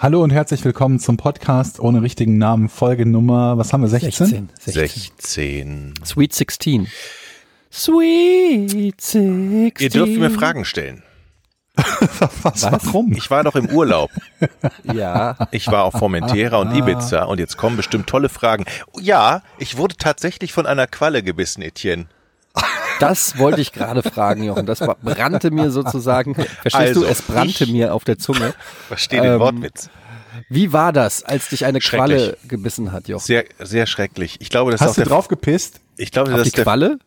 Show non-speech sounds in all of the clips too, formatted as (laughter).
Hallo und herzlich willkommen zum Podcast ohne richtigen Namen, Folgenummer, was haben wir, 16? 16. 16. Sweet 16. Sweet 16. Ihr dürft mir Fragen stellen. (laughs) was, Warum? Ich war doch im Urlaub. (laughs) Ja. Ich war auf Formentera und Ibiza und jetzt kommen bestimmt tolle Fragen. Ja, ich wurde tatsächlich von einer Qualle gebissen, Etienne. Das wollte ich gerade fragen, Jochen. Das brannte mir sozusagen. Verstehst Also, du? Es brannte mir auf der Zunge. Verstehe den Ähm, Wortwitz. Wie war das, als dich eine. Qualle gebissen hat, Jochen? Sehr, sehr schrecklich. Ich glaube, das ist Hast auch du drauf gepisst? ich glaube, Auf das die ist der, Qualle?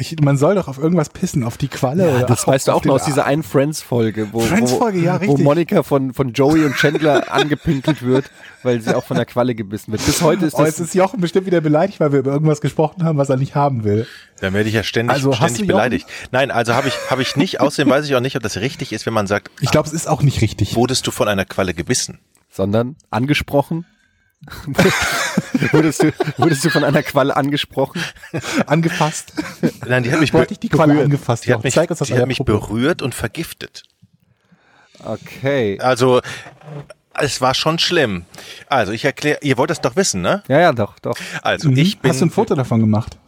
Ich, man soll doch auf irgendwas pissen, auf die Qualle. oder Das weißt du auch noch aus dieser einen Friends-Folge, wo, Friends-Folge, ja, wo, wo richtig. Monika von, von Joey und Chandler (laughs) angepinkelt wird, weil sie auch von der Qualle gebissen wird. Bis heute ist Oh, das jetzt ist Jochen bestimmt wieder beleidigt, weil wir über irgendwas gesprochen haben, was er nicht haben will. dann werde ich ja ständig, Also, hast ständig du Jochen? beleidigt. Nein, also habe ich, habe ich nicht. Außerdem weiß ich auch nicht, ob das richtig ist, wenn man sagt, Ich glaube, es ist auch nicht richtig. wurdest du von einer Qualle gebissen? sondern angesprochen. (laughs) wurdest, du, wurdest du von einer Qualle angesprochen? Angefasst. Nein, die hat mich, Wo hat dich die Qualle berührt. angefasst? Die hat mich, Zeig uns das die hat mich berührt und vergiftet. Okay. Also, es war schon schlimm. Also, ich erkläre, ihr wollt das doch wissen, ne? Ja, ja, doch, doch. Also, Mhm. ich bin, Hast du ein Foto davon gemacht?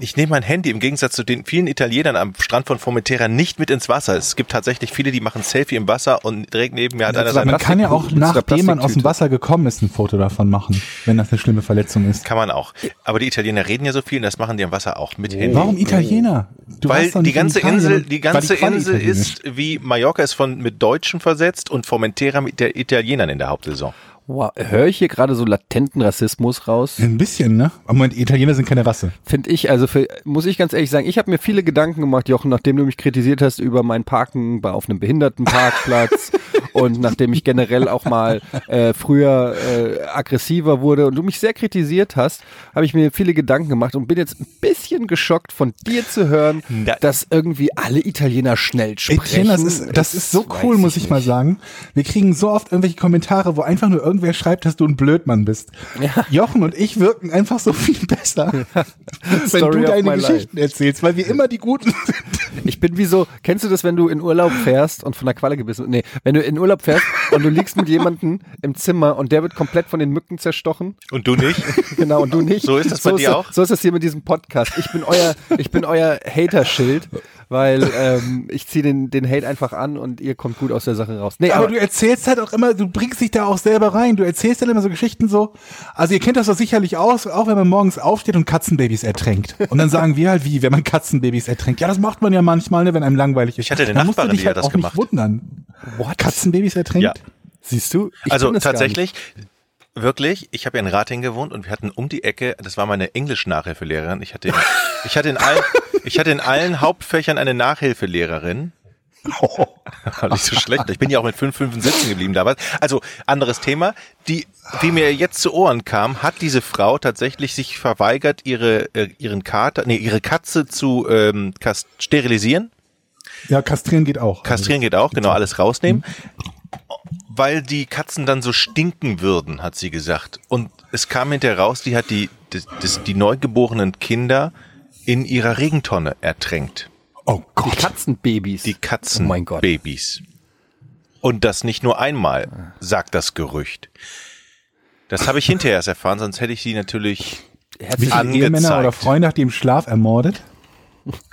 Ich nehme mein Handy im Gegensatz zu den vielen Italienern am Strand von Formentera nicht mit ins Wasser. Es gibt tatsächlich viele, die machen Selfie im Wasser und direkt neben mir hat einer sag sein mal, Man kann ja auch, einer nachdem man aus dem. Wasser gekommen ist, ein Foto davon machen, wenn das eine schlimme Verletzung ist. Kann man auch. Aber die Italiener reden ja so viel und das machen die im Wasser auch mit Handy. Warum Italiener? Du Weil die ganze Italien. Insel, die ganze Qualle Insel ist wie Mallorca ist von mit Deutschen versetzt und Formentera mit der Italienern in der Hauptsaison. Wow. Höre ich hier gerade so latenten Rassismus raus? Ein bisschen, ne? Aber Moment, Italiener sind keine Rasse. Finde ich, also für, muss ich ganz ehrlich sagen, ich habe mir viele Gedanken gemacht, Jochen, nachdem du mich kritisiert hast über mein Parken bei, auf einem Behindertenparkplatz (laughs) und nachdem ich generell auch mal äh, früher äh, aggressiver wurde und du mich sehr kritisiert hast, habe ich mir viele Gedanken gemacht und bin jetzt ein bisschen geschockt von dir zu hören, Na- dass irgendwie alle Italiener schnell sprechen. Etienne, das ist, das ist so cool, muss ich mal nicht. sagen. Wir kriegen so oft irgendwelche Kommentare, wo einfach nur irgendwer schreibt, dass du ein Blödmann bist. Ja. Jochen und ich wirken einfach so viel besser, (laughs) wenn Story du deine Geschichten erzählst, weil wir immer die Guten sind. Ich bin wie so, kennst du das, wenn du in Urlaub fährst und von der Qualle gebissen Nee, wenn du in Urlaub fährst und du liegst mit jemandem im Zimmer und der wird komplett von den Mücken zerstochen. Und du nicht? (laughs) Genau, und du nicht. So ist das bei dir auch? So ist das hier mit diesem Podcast. Ich bin euer, ich bin euer Hater-Schild, weil ähm, ich ziehe den, den Hate einfach an und ihr kommt gut aus der Sache raus. Nee, Aber aber, du erzählst halt auch immer, du bringst dich da auch selber rein. Du erzählst dann immer so Geschichten so. Also ihr kennt das doch sicherlich aus, auch wenn man morgens aufsteht und Katzenbabys ertränkt. Und dann sagen wir halt, wie, wenn man Katzenbabys ertränkt. Ja, das macht man ja manchmal, ne, wenn einem langweilig ist. Ich hatte eine Dann musst du Nachbarin, dich die halt hat das auch nicht gemacht. wundern. What? Katzenbabys ertränkt? Ja. siehst du? Ich also nicht. tatsächlich, wirklich, ich habe ja in Rating gewohnt und wir hatten um die Ecke, das war meine Englisch-Nachhilfelehrerin. Ich hatte, ich hatte in allen, (laughs) ich hatte in allen Hauptfächern eine Nachhilfelehrerin. War nicht so schlecht. Ich bin ja auch mit fünf Fünfen sitzen geblieben damals. Also, anderes Thema. Die, wie mir jetzt zu Ohren kam, hat diese Frau tatsächlich sich verweigert, ihre, äh, ihren Kater, nee, ihre Katze zu ähm, sterilisieren. Ja, kastrieren geht auch. Kastrieren geht auch, genau, alles rausnehmen. Weil die Katzen dann so stinken würden, hat sie gesagt. Und es kam hinterher raus, die hat die, das, das, die neugeborenen Kinder in ihrer Regentonne ertränkt. Oh Die Gott. Katzenbabys. Die Oh mein Gott. Katzenbabys. Und das nicht nur einmal, sagt das Gerücht. Das habe ich hinterher erst erfahren, sonst hätte ich sie natürlich Herzlich, viele Ehemänner angezeigt. oder Freunde hat die im Schlaf ermordet?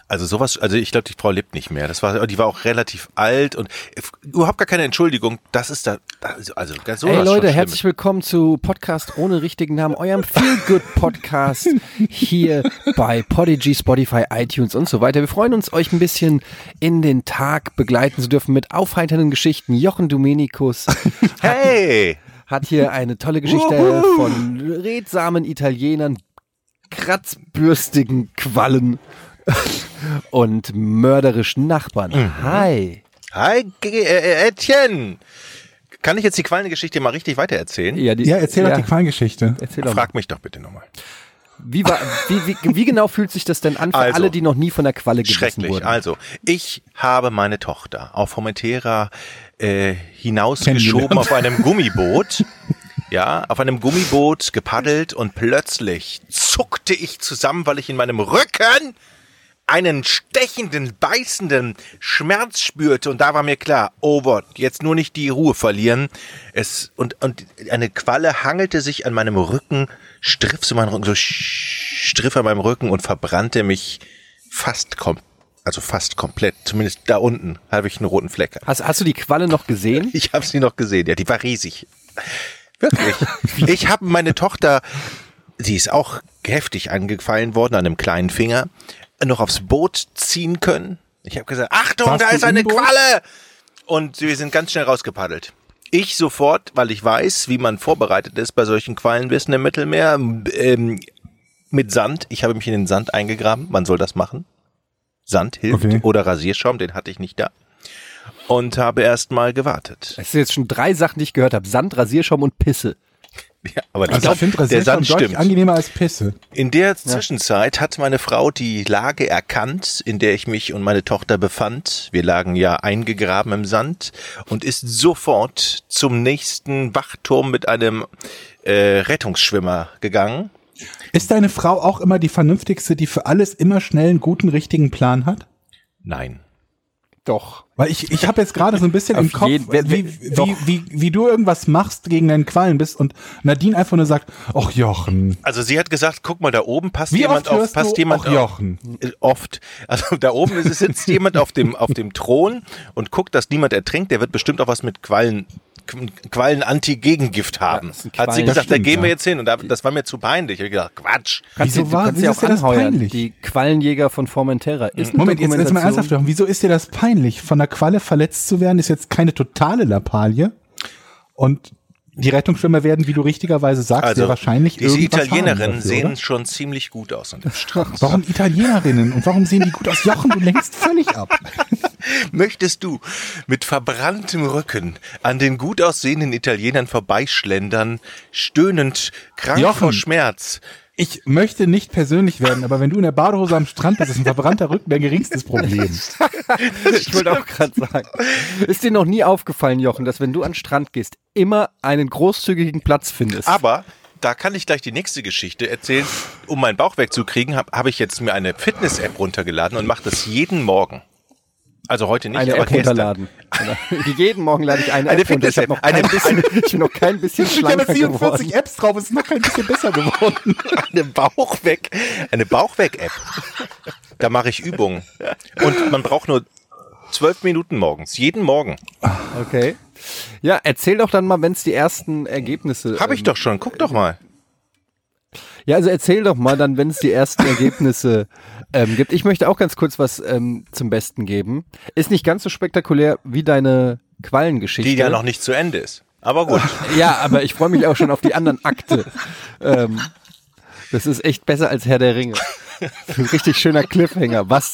Also sowas, also ich glaube, die Frau lebt nicht mehr. Das war, die war auch relativ alt und überhaupt gar keine Entschuldigung. Das ist da, also, also ganz so Hey Leute, herzlich willkommen zu Podcast ohne richtigen Namen, eurem Feel Good Podcast (laughs) hier bei Podigy, Spotify, iTunes und so weiter. Wir freuen uns, euch ein bisschen in den Tag begleiten zu dürfen mit aufheiternden Geschichten. Jochen Domenikus (laughs) Hey! hat hier eine tolle Geschichte von redsamen Italienern, kratzbürstigen Quallen (laughs) und mörderischen Nachbarn. Mhm. Hi. Hi, G äh, Etienne! Kann ich jetzt die Quallengeschichte mal richtig weitererzählen? Ja, die, Ja, erzähl doch die Quallengeschichte. Erzähl doch mal. Frag mich doch bitte nochmal. Wie, war, wie, wie, wie genau fühlt sich das denn an für Also, alle, die noch nie von der Qualle gebissen Schrecklich. wurden? Also, ich habe meine Tochter auf Formentera äh, hinausgeschoben auf einem Gummiboot. Ja, auf einem Gummiboot gepaddelt und plötzlich zuckte ich zusammen, weil ich in meinem Rücken einen stechenden, beißenden Schmerz spürte und da war mir klar, oh Gott, jetzt nur nicht die Ruhe verlieren. Es und und eine Qualle hangelte sich an meinem Rücken, striff so meinen Rücken, so striff an meinem Rücken und verbrannte mich fast kom also fast komplett, zumindest da unten habe ich einen roten Fleck. Hast, hast du die Qualle noch gesehen? (laughs) Ich habe sie noch gesehen, ja, die war riesig. Wirklich. (laughs) ich habe meine Tochter, sie ist auch heftig angefallen worden an einem kleinen Finger, noch aufs Boot ziehen können. Ich habe gesagt, Achtung, Warst da ist eine? Qualle! Und wir sind ganz schnell rausgepaddelt. Ich sofort, weil ich weiß, wie man vorbereitet ist bei solchen Quallenbissen im Mittelmeer, ähm, mit Sand. Ich habe mich in den Sand eingegraben. Man soll das machen. Sand hilft. Okay. Oder Rasierschaum, den hatte ich nicht da. Und habe erst mal gewartet. Das sind jetzt schon drei Sachen, die ich gehört habe. Sand, Rasierschaum und Pisse. (laughs) Ja, aber Also ich finde der Sand deutlich stimmt. angenehmer als Pisse. In der Zwischenzeit hat meine Frau die Lage erkannt, in der ich mich und meine Tochter befand. Wir lagen ja eingegraben im Sand und ist sofort zum nächsten Wachturm mit einem äh, Rettungsschwimmer gegangen. Ist deine Frau auch immer die vernünftigste, die für alles immer schnell einen guten, richtigen Plan hat? Nein. Doch. Weil ich, ich habe jetzt gerade so ein bisschen im Kopf, jeden- wer- wie, wie, wie, wie du irgendwas machst gegen deinen Quallen bist und Nadine einfach nur sagt, ach Jochen, Also sie hat gesagt, guck mal da oben passt wie jemand oft auf, passt du jemand auf. Jochen? Äh, Oft. Also da oben ist- sitzt jemand auf dem, auf dem Thron und guckt, dass niemand ertrinkt. Der wird bestimmt auch was mit Quallen, Qu- Quallen-Anti-Gegengift haben. sind Hat sie gesagt, Das da stimmt, gehen wir ja. jetzt hin. Und da, das war mir zu peinlich. Ich habe gedacht, Quatsch. Wieso du, war- kannst wieso ja ist dir das anheuern. peinlich? Die Quallenjäger von Formentera. Ist Moment, jetzt, jetzt mal ernsthaft, Jochen, wieso ist dir das peinlich? Von der Qualle verletzt zu werden, ist jetzt keine totale Lappalie. Und die Rettungsschwimmer werden, wie du richtigerweise sagst, ja wahrscheinlich Also, diese Italienerinnen dafür, sehen schon ziemlich gut aus an dem Strand. (laughs) Warum Italienerinnen? Und warum sehen die gut aus? Jochen, du lenkst völlig ab. (laughs) Möchtest du mit verbranntem Rücken an den gut aussehenden Italienern vorbeischlendern, stöhnend, krank Jochen. vor Schmerz? Ich möchte nicht persönlich werden, aber wenn du in der Badehose am Strand bist, ist ein verbrannter Rücken dein geringstes Problem. (laughs) Ich wollte auch gerade sagen. Ist dir noch nie aufgefallen, Jochen, dass wenn du an den Strand gehst, immer einen großzügigen Platz findest? Aber da kann ich gleich die nächste Geschichte erzählen. Um meinen Bauch wegzukriegen, habe hab ich jetzt mir eine Fitness-App runtergeladen und mache das jeden Morgen. Also heute nicht, eine aber App gestern. runterladen. Oder? (laughs) Jeden Morgen lade ich eine, (laughs) Eine App runter. Ich, hab noch Eine- bisschen, ich bin noch kein bisschen (laughs) Ich habe schlanker geworden. 44 Apps drauf, ist noch kein bisschen besser geworden. Eine Bauchweg, eine Bauchweg-App. Da mache ich Übungen. Und man braucht nur zwölf Minuten morgens, jeden Morgen. Okay. Ja, erzähl doch dann mal, wenn es die ersten Ergebnisse. Habe ich ähm, doch schon. Guck doch mal. Ja, also erzähl doch mal dann, wenn es die ersten Ergebnisse ähm, gibt. Ich möchte auch ganz kurz was ähm, zum Besten geben. Ist nicht ganz so spektakulär wie deine Quallengeschichte. Die ja noch nicht zu Ende ist. Aber gut. Ja, aber ich freue mich auch schon auf die anderen Akte. Ähm, das ist echt besser als Herr der Ringe. Ein richtig schöner Cliffhanger, was,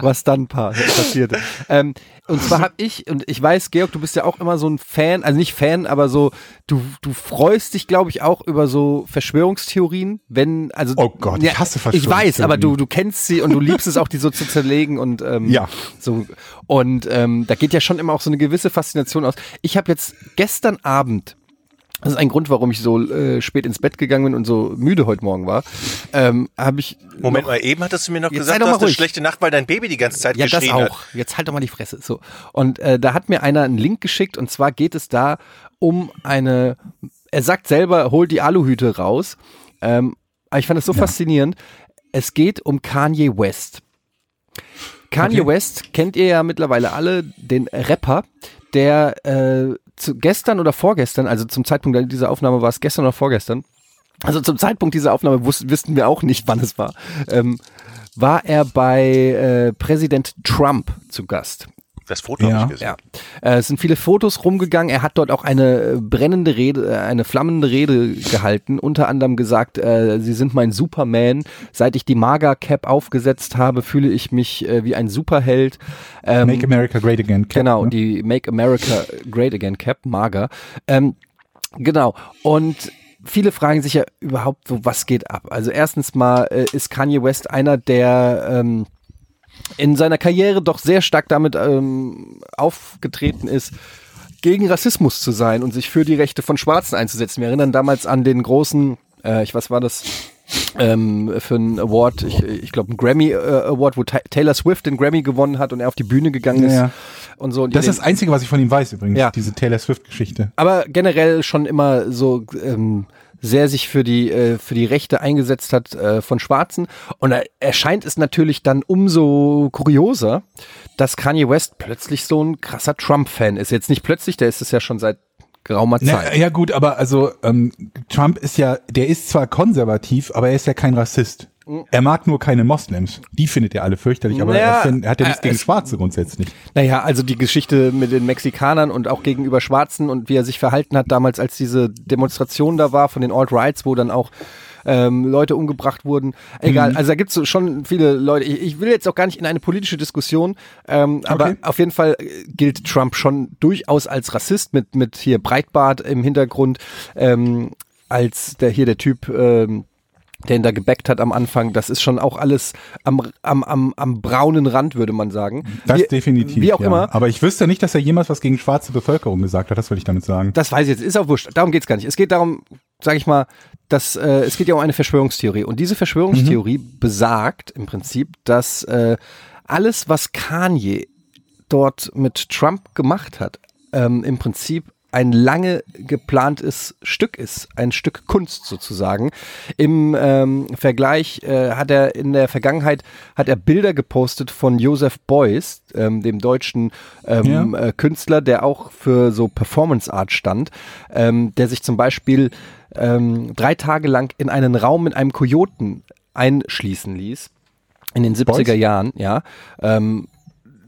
was dann pa passierte. Ähm, und zwar habe ich, und ich weiß, Georg, du bist ja auch immer so ein Fan, also nicht Fan, aber so, du, du freust dich, glaube ich, auch über so Verschwörungstheorien, wenn, also. Oh Gott, ich hasse Ich weiß, aber du, Verschwörungstheorien. du kennst sie und du liebst es auch, die so zu zerlegen und ähm, Ja. so. Und ähm, da geht ja schon immer auch so eine gewisse Faszination aus. Ich habe jetzt gestern Abend das ist ein Grund, warum ich so äh, spät ins Bett gegangen bin und so müde heute Morgen war. Ähm, habe ich Moment noch, mal, eben hattest du mir noch gesagt, doch du mal hast eine ruhig. schlechte Nacht, weil dein Baby die ganze Zeit ja, das geschrien auch. hat. Jetzt halt doch mal die Fresse. So. Und äh, da hat mir einer einen Link geschickt und zwar geht es da um eine, er sagt selber, hol die Aluhüte raus. Ähm, aber ich fand das so faszinierend. Es geht um Kanye West. Kanye Okay. West kennt ihr ja mittlerweile alle, den Rapper, der äh, zu gestern oder vorgestern, also zum Zeitpunkt dieser Aufnahme war es gestern oder vorgestern, also zum Zeitpunkt dieser Aufnahme wus wussten wir auch nicht, (laughs) wann es war, ähm, war er bei äh, Präsident Trump zu Gast. Das Foto Ja. habe ich gesehen. Ja, äh, es sind viele Fotos rumgegangen. Er hat dort auch eine äh, brennende Rede, äh, eine flammende Rede gehalten. Unter anderem gesagt, äh, Sie sind mein Superman. Seit ich die Maga-Cap aufgesetzt habe, fühle ich mich äh, wie ein Superheld. Ähm, Make America Great Again. Cap, Genau, ne? die Make America Great Again Cap, Maga. Ähm, genau. Und viele fragen sich ja überhaupt so, was geht ab? Also erstens mal äh, ist Kanye West einer, der ähm, in seiner Karriere doch sehr stark damit ähm, aufgetreten ist, gegen Rassismus zu sein und sich für die Rechte von Schwarzen einzusetzen. Wir erinnern damals an den großen, äh, ich was war das, ähm, für einen Award, ich, ich glaube einen Grammy äh, Award, wo Ta Taylor Swift den Grammy gewonnen hat und er auf die Bühne gegangen ist Ja. und so. Und Das ist das Einzige, was ich von ihm weiß übrigens, Ja. diese Taylor Swift-Geschichte. aber generell schon immer so ähm, sehr sich für die äh, für die Rechte eingesetzt hat äh, von Schwarzen und da erscheint es natürlich dann umso kurioser, dass Kanye West plötzlich so ein krasser Trump-Fan ist. Jetzt nicht plötzlich, der ist es ja schon seit geraumer Na, Zeit. ja gut, aber also ähm, Trump ist ja, der ist zwar konservativ, aber er ist ja kein Rassist. Er mag nur keine Moslems. Die findet er alle fürchterlich, aber Naja, er, find, er hat ja nichts äh, gegen es- Schwarze grundsätzlich. Naja, also die Geschichte mit den Mexikanern und auch gegenüber Schwarzen und wie er sich verhalten hat damals, als diese Demonstration da war von den Alt-Rights, wo dann auch ähm, Leute umgebracht wurden. Egal, also da gibt's so schon viele Leute. Ich, ich will jetzt auch gar nicht in eine politische Diskussion, ähm, aber Okay. auf jeden Fall gilt Trump schon durchaus als Rassist mit, mit hier Breitbart im Hintergrund, ähm, als der hier der Typ, ähm, der ihn da gebackt hat am Anfang, das ist schon auch alles am, am, am, am braunen Rand, würde man sagen. Das Wie- definitiv. Wie auch ja. immer. Aber ich wüsste nicht, dass er jemals was gegen schwarze Bevölkerung gesagt hat. Das will ich damit sagen. Das weiß ich jetzt, ist auch wurscht. Darum geht's gar nicht. Es geht darum, sage ich mal, dass äh, es geht ja um eine Verschwörungstheorie. Und diese Verschwörungstheorie besagt im Prinzip, dass äh, alles, was Kanye dort mit Trump gemacht hat, ähm, im Prinzip ein lange geplantes Stück ist, ein Stück Kunst sozusagen. Im ähm, Vergleich äh, hat er in der Vergangenheit hat er Bilder gepostet von Joseph Beuys, ähm, dem deutschen ähm, Ja. äh, Künstler, der auch für so Performance Art stand, ähm, der sich zum Beispiel ähm, drei Tage lang in einen Raum mit einem Kojoten einschließen ließ. In den 70er Beuys? Jahren, ja. Ähm,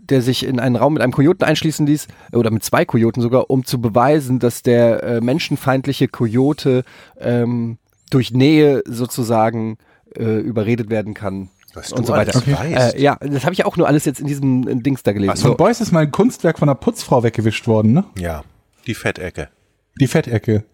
der sich in einen Raum mit einem Kojoten einschließen ließ, oder mit zwei Kojoten sogar, um zu beweisen, dass der äh, menschenfeindliche Kojote ähm, durch Nähe sozusagen äh, überredet werden kann. Was und du so weiter. alles weißt. Äh, ja, das habe ich auch nur alles jetzt in diesem äh, Dings da gelesen. Von Beuys ist mal ein Kunstwerk von einer Putzfrau weggewischt worden, ne? Ja, die Fettecke. Die Fettecke.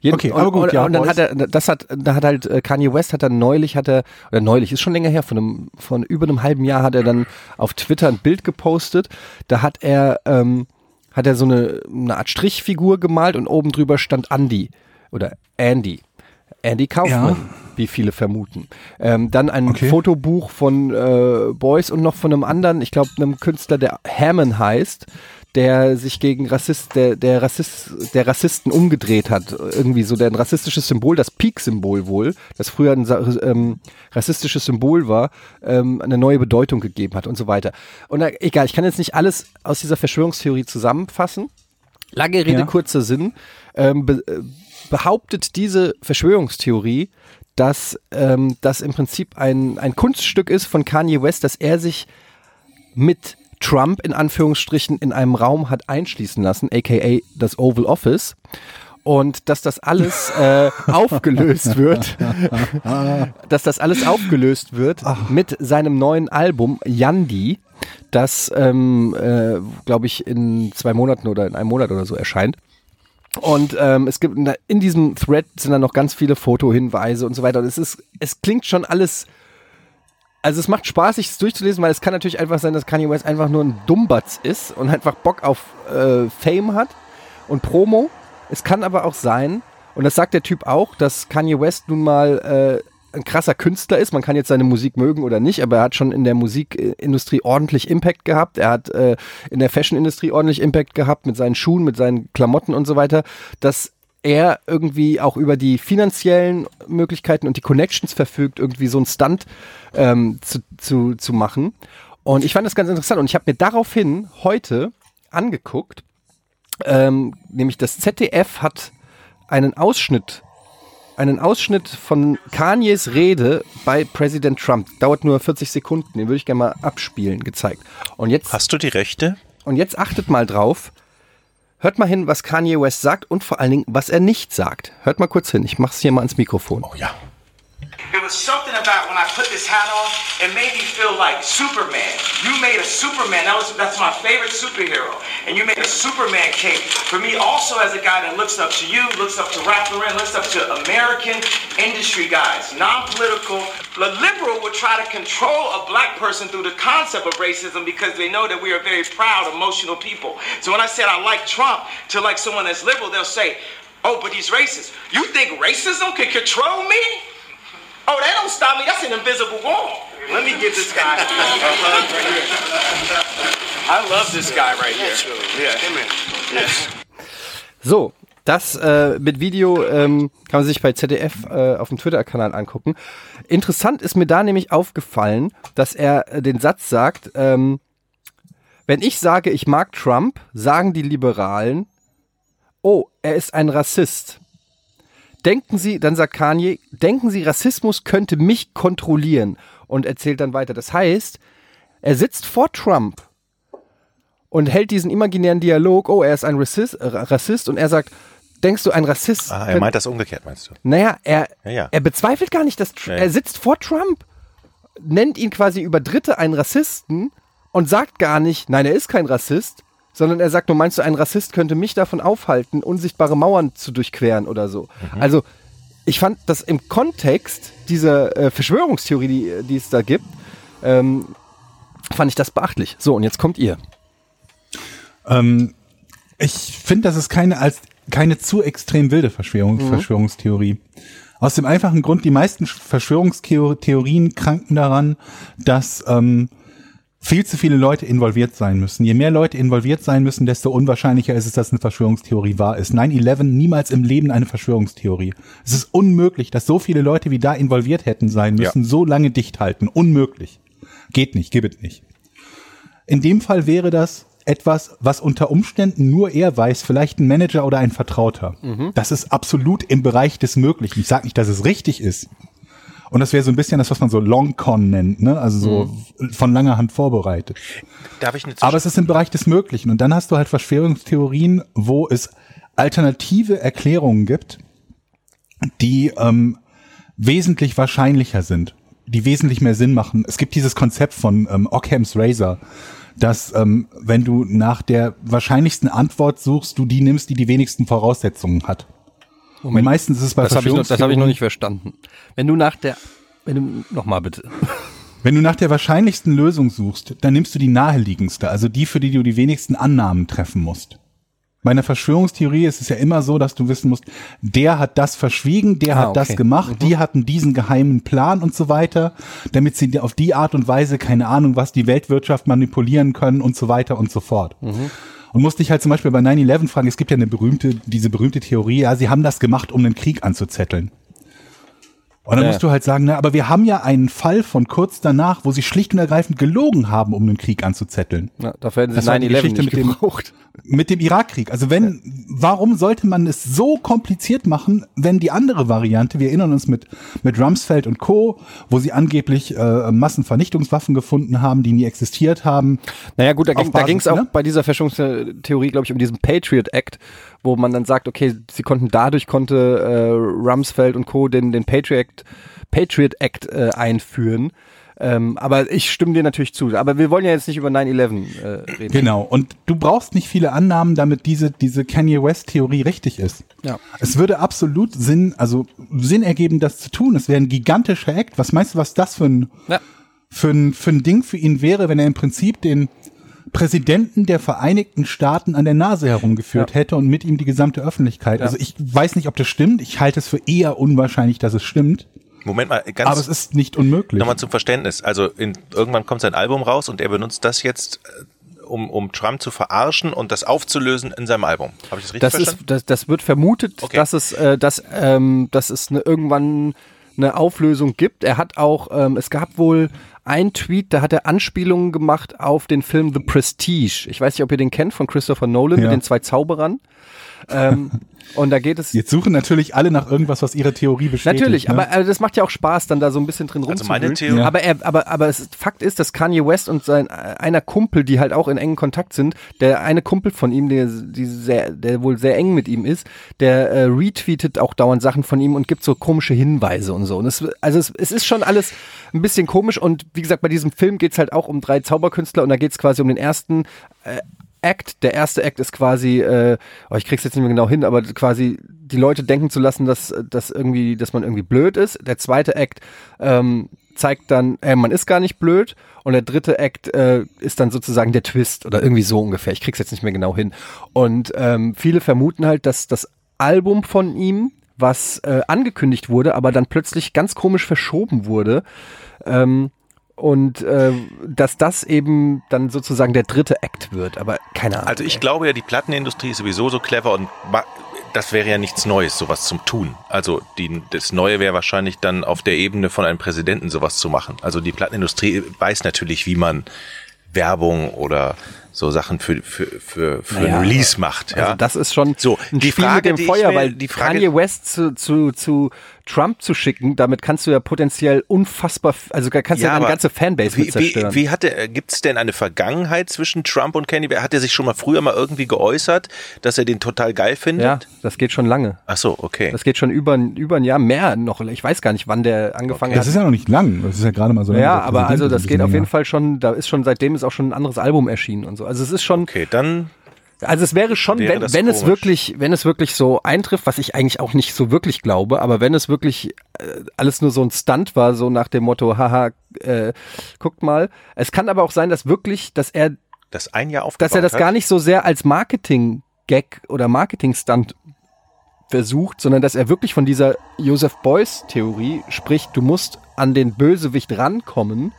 Jeden, Okay, und, aber gut, und, ja, und dann hat er, das hat, da hat halt äh, Kanye West hat dann neulich, hat er, oder neulich, ist schon länger her, von einem, von über einem halben Jahr hat er dann auf Twitter ein Bild gepostet. Da hat er, ähm, hat er so eine, eine Art Strichfigur gemalt und oben drüber stand Andy oder Andy. Andy Kaufmann, Ja. wie viele vermuten. Ähm, dann ein Okay. Fotobuch von äh, Boys und noch von einem anderen, ich glaube, einem Künstler, der Hammond heißt, der sich gegen Rassist, der, der Rassist, der Rassisten umgedreht hat. Irgendwie so der ein rassistisches Symbol, das Peak-Symbol wohl, das früher ein ähm, rassistisches Symbol war, ähm, eine neue Bedeutung gegeben hat und so weiter. Und äh, egal, ich kann jetzt nicht alles aus dieser Verschwörungstheorie zusammenfassen. Lange Rede, Ja. kurzer Sinn. Ähm, be äh, behauptet diese Verschwörungstheorie, dass ähm, das im Prinzip ein, ein Kunststück ist von Kanye West, dass er sich mit Trump in Anführungsstrichen in einem Raum hat einschließen lassen, aka das Oval Office. Und dass das alles (laughs) äh, aufgelöst wird, (laughs) dass das alles aufgelöst wird mit seinem neuen Album Yandi, das, ähm, äh, glaube ich, in zwei Monaten oder in einem Monat oder so erscheint. Und ähm, es gibt in diesem Thread sind dann noch ganz viele Fotohinweise und so weiter. Und es ist, es klingt schon alles. Also es macht Spaß, sich das durchzulesen, weil es kann natürlich einfach sein, dass Kanye West einfach nur ein Dummbatz ist und einfach Bock auf äh, Fame hat und Promo. Es kann aber auch sein, und das sagt der Typ auch, dass Kanye West nun mal äh, ein krasser Künstler ist. Man kann jetzt seine Musik mögen oder nicht, aber er hat schon in der Musikindustrie ordentlich Impact gehabt. Er hat äh, in der Fashionindustrie ordentlich Impact gehabt mit seinen Schuhen, mit seinen Klamotten und so weiter, dass er irgendwie auch über die finanziellen Möglichkeiten und die Connections verfügt, irgendwie so einen Stunt ähm, zu, zu, zu machen. Und ich fand das ganz interessant und ich habe mir daraufhin heute angeguckt, ähm, nämlich das ZDF hat einen Ausschnitt, einen Ausschnitt von Kanyes Rede bei Präsident Trump. Dauert nur 40 Sekunden, den würde ich gerne mal abspielen, gezeigt. Und jetzt, Hast du die Rechte? und jetzt achtet mal drauf, hört mal hin, was Kanye West sagt und vor allen Dingen, was er nicht sagt. Hört mal kurz hin, ich mach's hier mal ans Mikrofon. Oh ja. It was something about when I put this hat on, it made me feel like Superman. You made a Superman. That was that's my favorite superhero. And you made a Superman cape for me also as a guy that looks up to you, looks up to Lauren, looks up to American industry guys, non-political. The liberal would try to control a black person through the concept of racism because they know that we are very proud, emotional people. So when I said I like Trump to like someone that's liberal, they'll say, "Oh, but he's racist." You think racism can control me? Oh, that don't stop me. That's an invisible wall. Let me give this guy a hug right here. I love this guy right here. Yeah. Yes. So, das äh, mit Video ähm, kann man sich bei ZDF äh, auf dem Twitter-Kanal angucken. Interessant ist mir da nämlich aufgefallen, dass er äh, den Satz sagt, ähm, wenn ich sage, ich mag Trump, sagen die Liberalen, oh, er ist ein Rassist. Denken Sie, dann sagt Kanye, denken Sie, Rassismus könnte mich kontrollieren und erzählt dann weiter. Das heißt, er sitzt vor Trump und hält diesen imaginären Dialog, oh, er ist ein Rassist, äh, Rassist und er sagt, denkst du, ein Rassist? Ah, er meint das umgekehrt, meinst du? naja, er, Ja, ja. er bezweifelt gar nicht, dass Tr- ja. er sitzt vor Trump, nennt ihn quasi über Dritte einen Rassisten und sagt gar nicht, nein, er ist kein Rassist, sondern er sagt nur, meinst du, ein Rassist könnte mich davon aufhalten, unsichtbare Mauern zu durchqueren oder so. Mhm. Also, ich fand das im Kontext dieser äh, Verschwörungstheorie, die, die es da gibt, ähm, fand ich das beachtlich. So, und jetzt kommt ihr. Ähm, ich finde, das ist keine als keine zu extrem wilde Verschwörung, Verschwörungstheorie. Aus dem einfachen Grund, die meisten Verschwörungstheorien kranken daran, dass ähm, viel zu viele Leute involviert sein müssen. Je mehr Leute involviert sein müssen, desto unwahrscheinlicher ist es, dass eine Verschwörungstheorie wahr ist. 9-11 niemals im Leben eine Verschwörungstheorie. Es ist unmöglich, dass so viele Leute wie da involviert hätten sein müssen, so lange dicht halten. Unmöglich. Geht nicht, gibt es nicht. In dem Fall wäre das etwas, was unter Umständen nur er weiß, vielleicht ein Manager oder ein Vertrauter. Das ist absolut im Bereich des Möglichen. Ich sage nicht, dass es richtig ist. Und das wäre so ein bisschen das, was man so Long Con nennt, ne? Also so von langer Hand vorbereitet. Darf ich eine Aber es ist im Bereich des Möglichen. Und dann hast du halt Verschwörungstheorien, wo es alternative Erklärungen gibt, die ähm, wesentlich wahrscheinlicher sind, die wesentlich mehr Sinn machen. Es gibt dieses Konzept von ähm, Occam's Razor, dass ähm, wenn du nach der wahrscheinlichsten Antwort suchst, du die nimmst, die die wenigsten Voraussetzungen hat. Und meistens ist es bei Das habe ich, noch- das hab ich noch nicht verstanden. Wenn du nach der, wenn du, nochmal bitte. (laughs) Wenn du nach der wahrscheinlichsten Lösung suchst, dann nimmst du die naheliegendste, also die, für die du die wenigsten Annahmen treffen musst. Bei einer Verschwörungstheorie ist es ja immer so, dass du wissen musst, der hat das verschwiegen, der Ah, hat okay. das gemacht, die hatten diesen geheimen Plan und so weiter, damit sie auf die Art und Weise, keine Ahnung, was die Weltwirtschaft manipulieren können und so weiter und so fort. Und musste ich halt zum Beispiel bei 9-11 fragen, es gibt ja eine berühmte, diese berühmte Theorie, ja, sie haben das gemacht, um den Krieg anzuzetteln. Und dann Ja. musst du halt sagen, na, aber wir haben ja einen Fall von kurz danach, wo sie schlicht und ergreifend gelogen haben, um den Krieg anzuzetteln. Ja, dafür hätten sie Das war die 9-11 Geschichte nicht mit dem- gebraucht. Mit dem Irakkrieg. Also wenn, warum sollte man es so kompliziert machen, wenn die andere Variante, wir erinnern uns mit, mit Rumsfeld und Co., wo sie angeblich äh, Massenvernichtungswaffen gefunden haben, die nie existiert haben. Naja gut, da ging Basis, ging's auch ne? bei dieser Verschwörungstheorie, glaube ich, um diesen Patriot Act, wo man dann sagt, okay, sie konnten dadurch konnte äh, Rumsfeld und Co. den, den Patriot Act, Patriot Act äh, einführen. Ähm, aber ich stimme dir natürlich zu. Aber wir wollen ja jetzt nicht über 9-11 äh, reden. Genau. Und du brauchst nicht viele Annahmen, damit diese, diese Kanye West Theorie richtig ist. Ja. Es würde absolut Sinn, also Sinn ergeben, das zu tun. Es wäre ein gigantischer Act. Was meinst du, was das für ein, Ja. für ein, für ein Ding für ihn wäre, wenn er im Prinzip den Präsidenten der Vereinigten Staaten an der Nase herumgeführt Ja. hätte und mit ihm die gesamte Öffentlichkeit. Also ich weiß nicht, ob das stimmt. Ich halte es für eher unwahrscheinlich, dass es stimmt. Moment mal, ganz Aber es ist nicht unmöglich. nochmal zum Verständnis. Also in, irgendwann kommt sein Album raus und er benutzt das jetzt, äh, um, um Trump zu verarschen und das aufzulösen in seinem Album. Habe ich das richtig Das verstanden? ist, das, das wird vermutet, Okay. dass es, äh, dass, ähm, dass es eine, irgendwann eine Auflösung gibt. Er hat auch, ähm, es gab wohl ein Tweet, da hat er Anspielungen gemacht auf den Film The Prestige. Ich weiß nicht, ob ihr den kennt von Christopher Nolan Ja. mit den zwei Zauberern. ähm, (laughs) und da geht es Jetzt suchen natürlich alle nach irgendwas, was ihre Theorie bestätigt. Natürlich, ne? aber äh, das macht ja auch Spaß, dann da so ein bisschen drin Also meine rumzuwühlen. Theorie- Aber er, aber, aber es, Fakt ist, dass Kanye West und sein einer Kumpel, die halt auch in engen Kontakt sind, der eine Kumpel von ihm, der, die sehr, der wohl sehr eng mit ihm ist, der äh, retweetet auch dauernd Sachen von ihm und gibt so komische Hinweise und so. Und es, also es, es ist schon alles ein bisschen komisch und wie gesagt, bei diesem Film geht's halt auch um drei Zauberkünstler und da geht's quasi um den ersten äh, Act. Der erste Act ist quasi, äh, oh, ich krieg's jetzt nicht mehr genau hin, aber quasi die Leute denken zu lassen, dass, dass irgendwie, dass man irgendwie blöd ist. Der zweite Act ähm, zeigt dann, äh, man ist gar nicht blöd. Und der dritte Act äh, ist dann sozusagen der Twist oder irgendwie so ungefähr. Ich krieg's jetzt nicht mehr genau hin. Und ähm, viele vermuten halt, dass das Album von ihm was äh, angekündigt wurde, aber dann plötzlich ganz komisch verschoben wurde. Ähm, und äh, dass das eben dann sozusagen der dritte Act wird, aber keine Ahnung. Also ich glaube ja, die Plattenindustrie ist sowieso so clever und ma- das wäre ja nichts Neues, sowas zum Tun. Also die, das Neue wäre wahrscheinlich dann auf der Ebene von einem Präsidenten sowas zu machen. Also die Plattenindustrie weiß natürlich, wie man Werbung oder so Sachen für, für, für, für Naja, ein Release macht. Ja. Also das ist schon So, ein die Spiel Frage, mit dem Feuer, mir- weil die Frage- Kanye West zu, zu, zu Trump zu schicken, damit kannst du ja potenziell unfassbar, also kannst du ja, eine ganze Fanbase mit wie, zerstören. wie, wie hat er, gibt es denn eine Vergangenheit zwischen Trump und Kanye? Hat er sich schon mal früher mal irgendwie geäußert, dass er den total geil findet? ja, das geht schon lange. Ach so, okay. Das geht schon über, ein- über ein Jahr mehr noch. Ich weiß gar nicht, wann der angefangen Das hat. ist ja noch nicht lang. Das ist ja gerade mal so. lange ja, aber also das geht auf jeden länger. Fall schon, da ist schon, seitdem ist auch schon ein anderes Album erschienen und so. Also es ist schon, Okay, dann also es wäre schon, Wäre wenn, wenn es wirklich, wenn es wirklich so eintrifft, was ich eigentlich auch nicht so wirklich glaube, aber wenn es wirklich äh, alles nur so ein Stunt war, so nach dem Motto, haha, äh, guckt mal. Es kann aber auch sein, dass wirklich, dass er, das ein Jahr aufgebaut dass er das hat. gar nicht so sehr als Marketing-Gag oder Marketing-Stunt versucht, sondern dass er wirklich von dieser Joseph Beuys-Theorie spricht, du musst an den Bösewicht rankommen,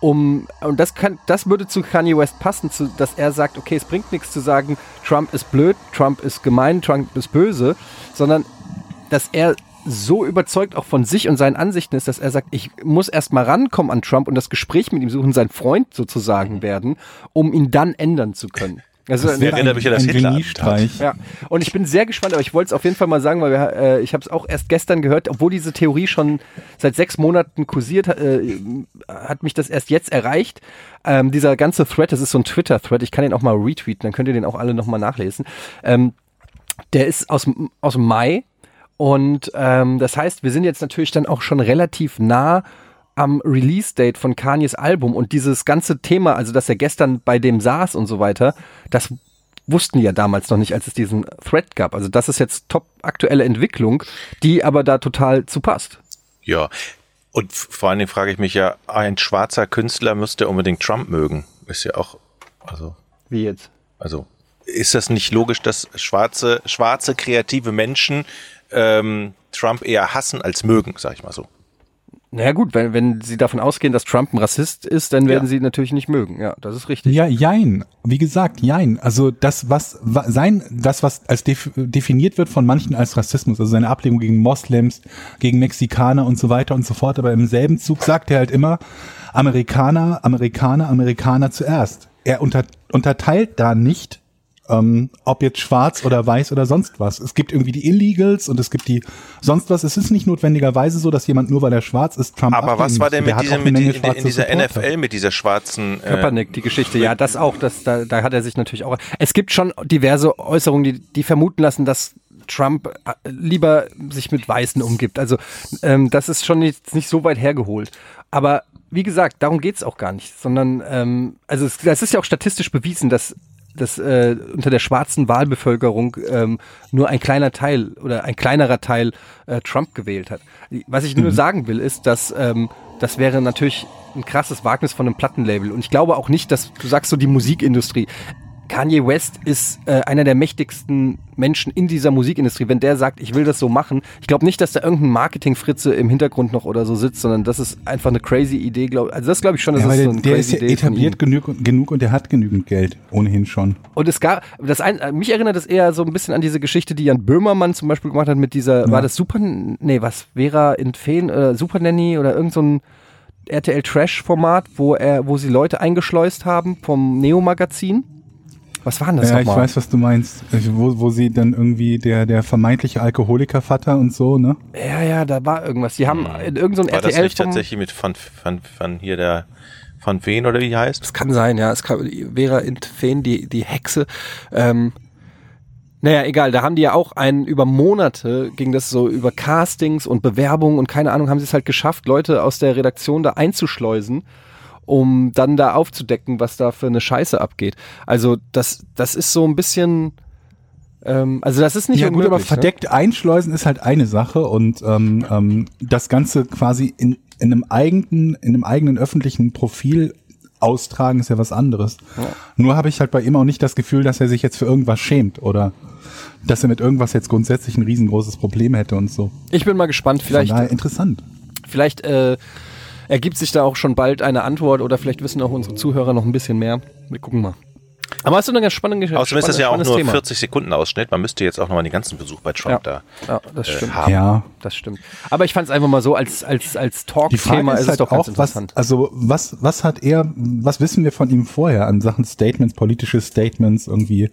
um und das kann, das würde zu Kanye West passen, zu, dass er sagt, okay, es bringt nichts zu sagen, Trump ist blöd, Trump ist gemein, Trump ist böse, sondern dass er so überzeugt auch von sich und seinen Ansichten ist, dass er sagt, ich muss erst mal rankommen an Trump und das Gespräch mit ihm suchen, sein Freund sozusagen werden, um ihn dann ändern zu können. Also Das wäre erinnert ein, mich an das. Geniestreich. ja, und ich bin sehr gespannt, aber ich wollte es auf jeden Fall mal sagen, weil wir, äh, ich habe es auch erst gestern gehört, obwohl diese Theorie schon seit sechs Monaten kursiert, äh, hat mich das erst jetzt erreicht. Ähm, dieser ganze Thread, das ist so ein Twitter-Thread, ich kann den auch mal retweeten, dann könnt ihr den auch alle nochmal nachlesen. Ähm, der ist aus, dem- aus Mai und ähm, das heißt, wir sind jetzt natürlich dann auch schon relativ nah am Release-Date von Kanyes Album und dieses ganze Thema, also dass er gestern bei dem saß und so weiter, das wussten die ja damals noch nicht, als es diesen Thread gab. Also das ist jetzt top aktuelle Entwicklung, die aber da total zu passt. Ja. Und vor allen Dingen frage ich mich ja, ein schwarzer Künstler müsste unbedingt Trump mögen. Ist ja auch, also, Wie jetzt? also, ist das nicht logisch, dass schwarze, schwarze kreative Menschen ähm, Trump eher hassen als mögen, sag ich mal so. Naja gut, wenn, wenn sie davon ausgehen, dass Trump ein Rassist ist, dann werden Ja. sie ihn natürlich nicht mögen. Ja, das ist richtig. Ja, jein. Wie gesagt, jein. Also das, was wa- sein, das, was als def definiert wird von manchen als Rassismus, also seine Ablehnung gegen Moslems, gegen Mexikaner und so weiter und so fort, aber im selben Zug sagt er halt immer, Amerikaner, Amerikaner, Amerikaner zuerst. Er unter, unterteilt da nicht, ähm, ob jetzt schwarz oder weiß oder sonst was. Es gibt irgendwie die Illegals und es gibt die sonst was. Es ist nicht notwendigerweise so, dass jemand nur weil er schwarz ist, Trump Aber was war denn Der mit diesem, mit in, in dieser Supporter. NFL, mit dieser schwarzen, äh, Kaepernick, die Geschichte, ja, das auch, das, da, da hat er sich natürlich auch. Es gibt schon diverse Äußerungen, die, die vermuten lassen, dass Trump äh, lieber sich mit Weißen umgibt. Also ähm, das ist schon nicht, nicht so weit hergeholt. Aber wie gesagt, darum geht's auch gar nicht, sondern ähm, also es, das ist ja auch statistisch bewiesen, dass dass äh, unter der schwarzen Wahlbevölkerung ähm, nur ein kleiner Teil oder ein kleinerer Teil äh, Trump gewählt hat. Was ich nur sagen will, ist, dass ähm, das wäre natürlich ein krasses Wagnis von einem Plattenlabel. Und ich glaube auch nicht, dass du sagst so die Musikindustrie. Kanye West ist äh, einer der mächtigsten Menschen in dieser Musikindustrie. Wenn der sagt, ich will das so machen, ich glaube nicht, dass da irgendein Marketingfritze im Hintergrund noch oder so sitzt, sondern das ist einfach eine crazy Idee. Glaub, also das glaube ich schon, dass Ja, das weil so der, eine der crazy ist ja Idee etabliert genug, genug und der hat genügend Geld, ohnehin schon. Und es gab, das ein, mich erinnert das eher so ein bisschen an diese Geschichte, die Jan Böhmermann zum Beispiel gemacht hat mit dieser, war das Super, nee, was, Vera in Feen, äh, Super Nanny oder irgend so ein RTL Trash Format, wo er, wo sie Leute eingeschleust haben vom Neo Magazin. Was war denn das ja, ich nochmal? weiß, was du meinst. Wo, wo sie dann irgendwie der, der vermeintliche Alkoholikervater und so, ne? Ja, ja, da war irgendwas. Die haben in irgendein so war das RTL nicht vom, tatsächlich mit von, von, von hier der, von Wen oder wie die heißt? Es kann sein, ja. Es kann, Vera Intfen, die, die Hexe. Ähm, naja, egal, da haben die ja auch einen über Monate, ging das so über Castings und Bewerbungen und keine Ahnung, haben sie es halt geschafft, Leute aus der Redaktion da einzuschleusen, um dann da aufzudecken, was da für eine Scheiße abgeht. Also das, das ist so ein bisschen, ähm, also das ist nicht ja gut, aber unmöglich, verdeckt einschleusen ist halt eine Sache und ähm, ähm, das Ganze quasi in, in einem eigenen, in einem eigenen öffentlichen Profil austragen ist ja was anderes. Nur habe ich halt bei ihm auch nicht das Gefühl, dass er sich jetzt für irgendwas schämt oder dass er mit irgendwas jetzt grundsätzlich ein riesengroßes Problem hätte und so. Ich bin mal gespannt, vielleicht, Von daher interessant. vielleicht äh, ergibt sich da auch schon bald eine Antwort oder vielleicht wissen auch unsere Zuhörer noch ein bisschen mehr. Wir gucken mal. Aber hast du eine ganz spannende Geschichte? Außerdem ist das ja auch nur Thema. 40 Sekunden Ausschnitt. Man müsste jetzt auch nochmal den ganzen Besuch bei Trump Ja. da Ja, das äh, stimmt. haben. Ja. Das stimmt. Aber ich fand es einfach mal so als, als, als Talk-Thema ist, ist, es halt doch auch, ganz was, interessant. also was, was hat er, was wissen wir von ihm vorher an Sachen Statements, politische Statements, irgendwie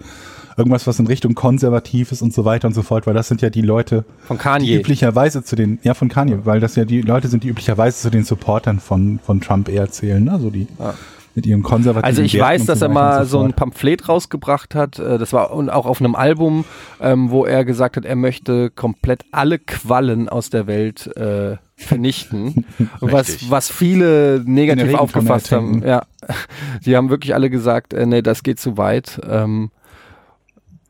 irgendwas, was in Richtung konservativ ist und so weiter und so fort, weil das sind ja die Leute, Von die Kanye. üblicherweise zu den, ja von Kanye, weil das ja die Leute sind, die üblicherweise zu den Supportern von, von Trump eher zählen, ne? so die mit ihrem konservativen Also ich Werten weiß, dass so er mal so ein. Pamphlet rausgebracht hat. äh, Das war und auch auf einem Album, ähm, wo er gesagt hat, er möchte komplett alle Quallen aus der Welt äh, vernichten. (laughs) was, was viele negativ aufgefasst haben. Ja, die haben wirklich alle gesagt, äh, nee, das geht zu weit. Ähm,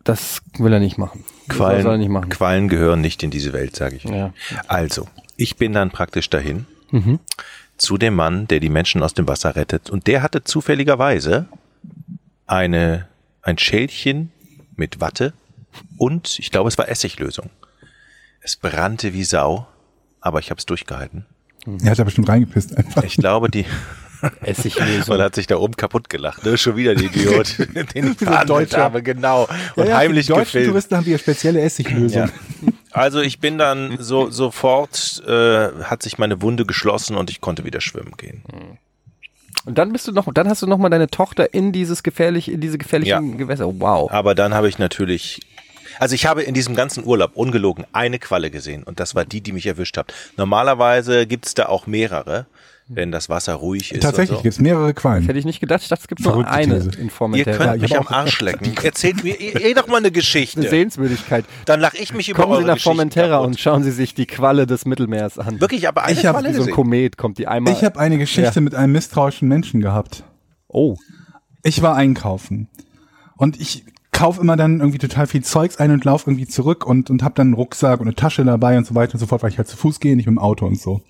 das will er nicht machen. Das soll er Quallen, nicht machen. Quallen gehören nicht in diese Welt, sage ich. Ja. Also, ich bin dann praktisch dahin Mhm. zu dem Mann, der die Menschen aus dem Wasser rettet. Und der hatte zufälligerweise eine, ein Schälchen mit Watte und ich glaube, es war Essiglösung. Es brannte wie Sau, aber ich habe es durchgehalten. Er hat da bestimmt reingepisst einfach. Ich glaube, die (laughs) Essiglösung. man hat sich da oben kaputt gelacht. Ne? Schon wieder der Idiot, (laughs) den ich Deutscher. habe, genau. Und Ja, ja, heimlich für die deutschen gefilmt. Touristen haben wir ja spezielle Essiglösung. Ja. Also ich bin dann so sofort äh, hat sich meine Wunde geschlossen und ich konnte wieder schwimmen gehen. Und dann bist du noch, dann hast du noch mal deine Tochter in dieses gefährlich, in diese gefährlichen Ja. Gewässer. Wow. Aber dann habe ich natürlich also ich habe in diesem ganzen Urlaub ungelogen eine Qualle gesehen und das war die, die mich erwischt hat. Normalerweise gibt's da auch mehrere, wenn das Wasser ruhig ist. Tatsächlich so. gibt's mehrere Quallen. Hätte ich nicht gedacht. Ich dachte, es gibt nur Verrückte eine These. in Ihr Formentera. könnt ich mich am auch- Arsch lecken. Erzählt mir eh, doch mal eine Geschichte. Eine Sehenswürdigkeit. Dann lache ich mich über Kommen Sie nach Formentera und schauen Sie sich die Qualle des Mittelmeers an. wirklich aber eine Ich Qualle so ein. Komet kommt die einmal. Ich habe eine Geschichte Ja. mit einem misstrauischen Menschen gehabt. oh. Ich war einkaufen und ich kaufe immer dann irgendwie total viel Zeugs ein und laufe irgendwie zurück und, und habe dann einen Rucksack und eine Tasche dabei und so weiter und so fort, weil ich halt zu Fuß gehe, nicht mit dem Auto und so.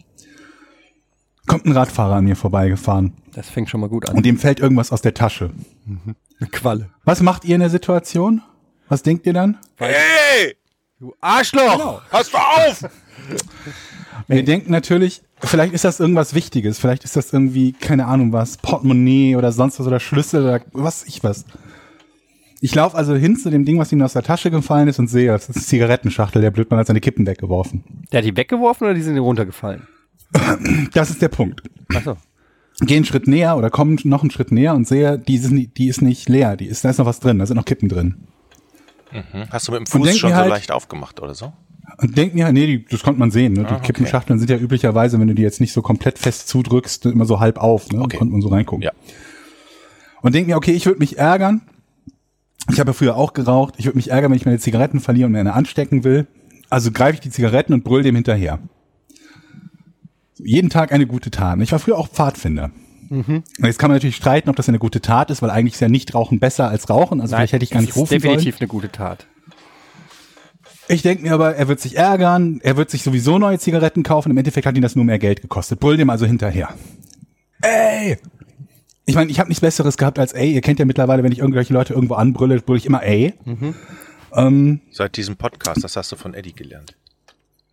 Kommt ein Radfahrer an mir vorbeigefahren Das fängt schon mal gut an. und dem fällt irgendwas aus der Tasche. (laughs) Eine Qualle. Was macht ihr in der Situation? Was denkt ihr dann? Hey, Du Arschloch! hast du auf! (laughs) Wir denken natürlich, vielleicht ist das irgendwas Wichtiges, vielleicht ist das irgendwie, keine Ahnung was, Portemonnaie oder sonst was oder Schlüssel oder was ich was. Ich laufe also hin zu dem Ding, was ihm aus der Tasche gefallen ist und sehe, das ist eine Zigarettenschachtel, der Blödmann hat seine Kippen weggeworfen. Der hat die weggeworfen oder die sind runtergefallen? (clears throat) Das ist der Punkt. Achso. Gehe einen Schritt näher oder komme noch einen Schritt näher und sehe, die ist, nicht- die ist nicht leer, die ist, da ist noch was drin, da sind noch Kippen drin. Hast du mit dem Fuß denk schon mir so halt- leicht aufgemacht oder so? Und denken ja, nee, die, das konnte man sehen. Ne? Die Ah, okay. Kippenschachteln sind ja üblicherweise, wenn du die jetzt nicht so komplett fest zudrückst, immer so halb auf. Ne? Okay. Konnte man so reingucken. Ja. Und denke mir, okay, ich würde mich ärgern. Ich habe ja früher auch geraucht. Ich würde mich ärgern, wenn ich meine Zigaretten verliere und mir eine anstecken will. Also greife ich die Zigaretten und brüll dem hinterher. Jeden Tag eine gute Tat. Ich war früher auch Pfadfinder. Mhm. Und jetzt kann man natürlich streiten, ob das eine gute Tat ist, weil eigentlich ist ja nicht Rauchen besser als Rauchen. Also vielleicht hätte ich gar das nicht ist rufen definitiv sollen. eine gute Tat. Ich denke mir aber, er wird sich ärgern, er wird sich sowieso neue Zigaretten kaufen. Im Endeffekt hat ihn das nur mehr Geld gekostet. Brüll dem also hinterher. Ey! Ich meine, ich habe nichts Besseres gehabt als ey. Ihr kennt ja mittlerweile, wenn ich irgendwelche Leute irgendwo anbrülle, brülle ich immer ey. Ähm, Seit diesem Podcast, das hast du von Eddie gelernt.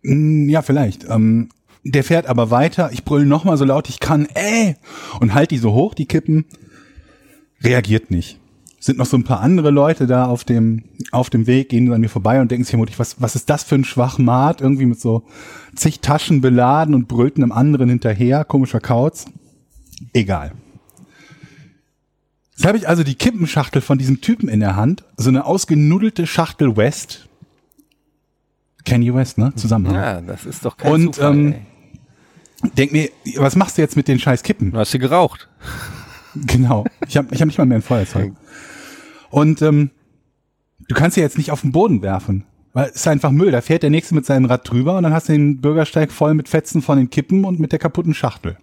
mh, ja, vielleicht. Ähm, der fährt aber weiter. Ich brülle noch mal so laut ich kann. Ey! Und halt die so hoch, die Kippen. Reagiert nicht. Sind noch so ein paar andere Leute da auf dem, auf dem Weg, gehen an mir vorbei und denken sich vermutlich, was, was ist das für ein Schwachmat? Irgendwie mit so zig Taschen beladen und brüllt einem anderen hinterher. Komischer Kauz. Egal. Jetzt habe ich also die Kippenschachtel von diesem Typen in der Hand. So eine ausgenudelte Schachtel West. Kanye West, ne? Zusammen. Ja, das ist doch kein Und, Zufall. ähm. Denk mir, was machst du jetzt mit den scheiß Kippen? Du hast sie geraucht. Genau. Ich habe ich hab nicht mal mehr ein Feuerzeug. Und ähm, du kannst sie jetzt nicht auf den Boden werfen. Weil es ist einfach Müll. Da fährt der Nächste mit seinem Rad drüber und dann hast du den Bürgersteig voll mit Fetzen von den Kippen und mit der kaputten Schachtel.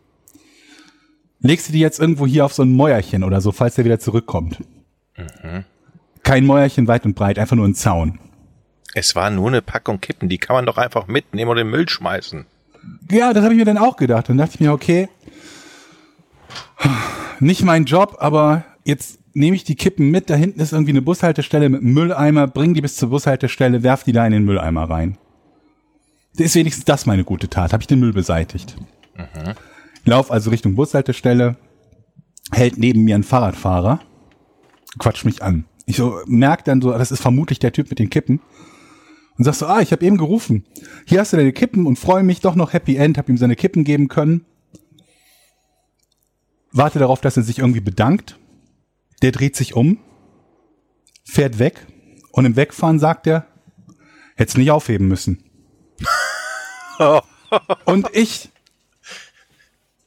Legst du die jetzt irgendwo hier auf so ein Mäuerchen oder so, falls der wieder zurückkommt. Kein Mäuerchen weit und breit, einfach nur ein Zaun. Es war nur eine Packung Kippen, die kann man doch einfach mitnehmen und in den Müll schmeißen. Ja, das habe ich mir dann auch gedacht. Dann dachte ich mir, okay, nicht mein Job, aber jetzt nehme ich die Kippen mit. Da hinten ist irgendwie eine Bushaltestelle mit einem Mülleimer. Bring die bis zur Bushaltestelle, werf die da in den Mülleimer rein. Ist wenigstens das meine gute Tat. Habe ich den Müll beseitigt. Lauf also Richtung Bushaltestelle. Hält neben mir ein Fahrradfahrer. Quatscht mich an. Ich so merk dann so, das ist vermutlich der Typ mit den Kippen. Und sag so, ah, ich habe eben gerufen. Hier hast du deine Kippen und freue mich doch noch Happy End. Hab ihm seine Kippen geben können. Warte darauf, dass er sich irgendwie bedankt. Der dreht sich um, fährt weg und im Wegfahren sagt er, hätt's nicht aufheben müssen. (laughs) und ich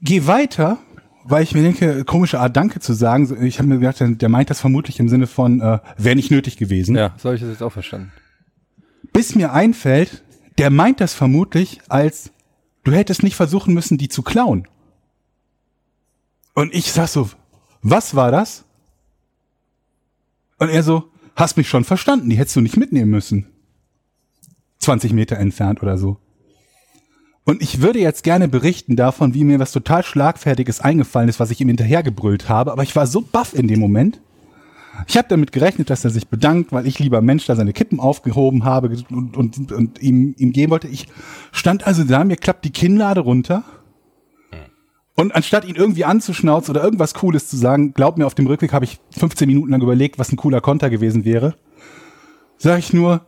gehe weiter, weil ich mir denke, komische Art Danke zu sagen. Ich habe mir gedacht, der, der meint das vermutlich im Sinne von, äh, wäre nicht nötig gewesen. Ja, so habe ich das jetzt auch verstanden. Bis mir einfällt, der meint das vermutlich als, du hättest nicht versuchen müssen, die zu klauen. Und ich sag so, was war das? Und er so, hast mich schon verstanden, die hättest du nicht mitnehmen müssen. 20 Meter entfernt oder so. Und ich würde jetzt gerne berichten davon, wie mir was total Schlagfertiges eingefallen ist, was ich ihm hinterhergebrüllt habe, aber ich war so baff in dem Moment. Ich habe damit gerechnet, dass er sich bedankt, weil ich lieber Mensch da seine Kippen aufgehoben habe und, und, und ihm, ihm geben wollte. Ich stand also da, mir klappt die Kinnlade runter. Und anstatt ihn irgendwie anzuschnauzen oder irgendwas Cooles zu sagen, glaub mir, auf dem Rückweg habe ich 15 Minuten lang überlegt, was ein cooler Konter gewesen wäre. Sag ich nur,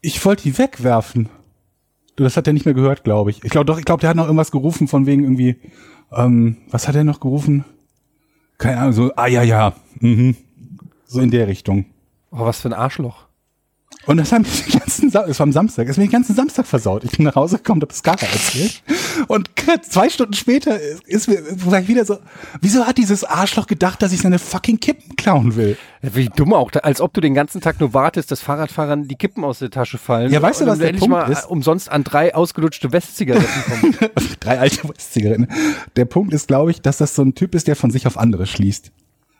ich wollte die wegwerfen. Das hat er nicht mehr gehört, glaube ich. Ich glaube doch, ich glaube, der hat noch irgendwas gerufen von wegen irgendwie, ähm, was hat er noch gerufen? Keine Ahnung, so, ah ja, ja, mhm. So in der Richtung. Oh, was für ein Arschloch. Und das haben die ganzen, Sa das war am Samstag, hat mir den ganzen Samstag versaut. Ich bin nach Hause gekommen, hab das Skara erzählt. Und zwei Stunden später ist mir, sag ich wieder so, wieso hat dieses Arschloch gedacht, dass ich seine fucking Kippen klauen will? Wie dumm auch, als ob du den ganzen Tag nur wartest, dass Fahrradfahrern die Kippen aus der Tasche fallen. Ja, weißt du, was der endlich Punkt mal ist? umsonst an drei ausgelutschte Westzigaretten kommen. (laughs) Drei alte Westzigaretten. Der Punkt ist, glaube ich, dass das so ein Typ ist, der von sich auf andere schließt.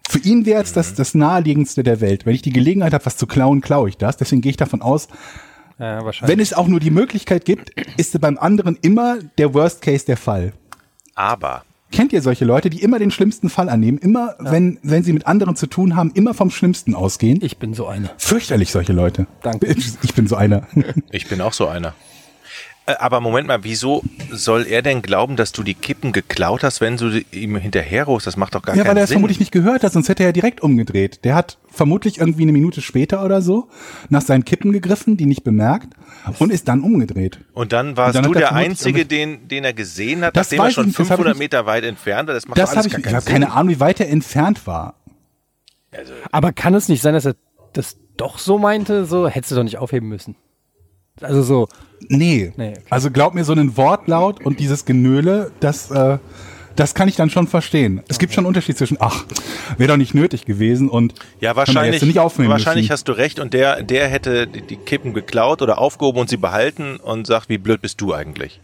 Für ihn wäre es das, das naheliegendste der Welt. Wenn ich die Gelegenheit habe, was zu klauen, klaue ich das. Deswegen gehe ich davon aus, ja, wenn es auch nur die Möglichkeit gibt, ist beim anderen immer der Worst Case der Fall. Aber Kennt ihr solche Leute, die immer den schlimmsten Fall annehmen, immer, wenn, wenn sie mit anderen zu tun haben, immer vom Schlimmsten ausgehen? ich bin so eine. Fürchterlich, solche Leute. Danke. Ich bin so einer. ich bin auch so einer. Äh, Aber Moment mal, wieso soll er denn glauben, dass du die Kippen geklaut hast, wenn du ihm hinterherrufst? Das macht doch gar Ja, weil keinen er es Sinn. vermutlich nicht gehört hat, sonst hätte er ja direkt umgedreht. Der hat vermutlich irgendwie eine Minute später oder so nach seinen Kippen gegriffen, die nicht bemerkt, und ist dann umgedreht. Und dann warst Und dann du er der Einzige, den, den er gesehen hat, Das nachdem er ich schon nicht, das hab ich 500 nicht- Meter weit entfernt war. Das macht Das habe alles ich, gar ich keinen habe Sinn. keine Ahnung, wie weit er entfernt war. Aber kann es nicht sein, dass er das doch so meinte? So, hättest du doch nicht aufheben müssen. Also so, Nee. Nee, okay. Also glaub mir, so einen Wortlaut und dieses Genöle, das, äh, das kann ich dann schon verstehen. Es gibt schon einen Unterschied zwischen, ach, wäre doch nicht nötig gewesen und Ja, wahrscheinlich, nicht aufnehmen wahrscheinlich müssen. hast du recht und der, der hätte die Kippen geklaut oder aufgehoben und sie behalten und sagt, wie blöd bist du eigentlich?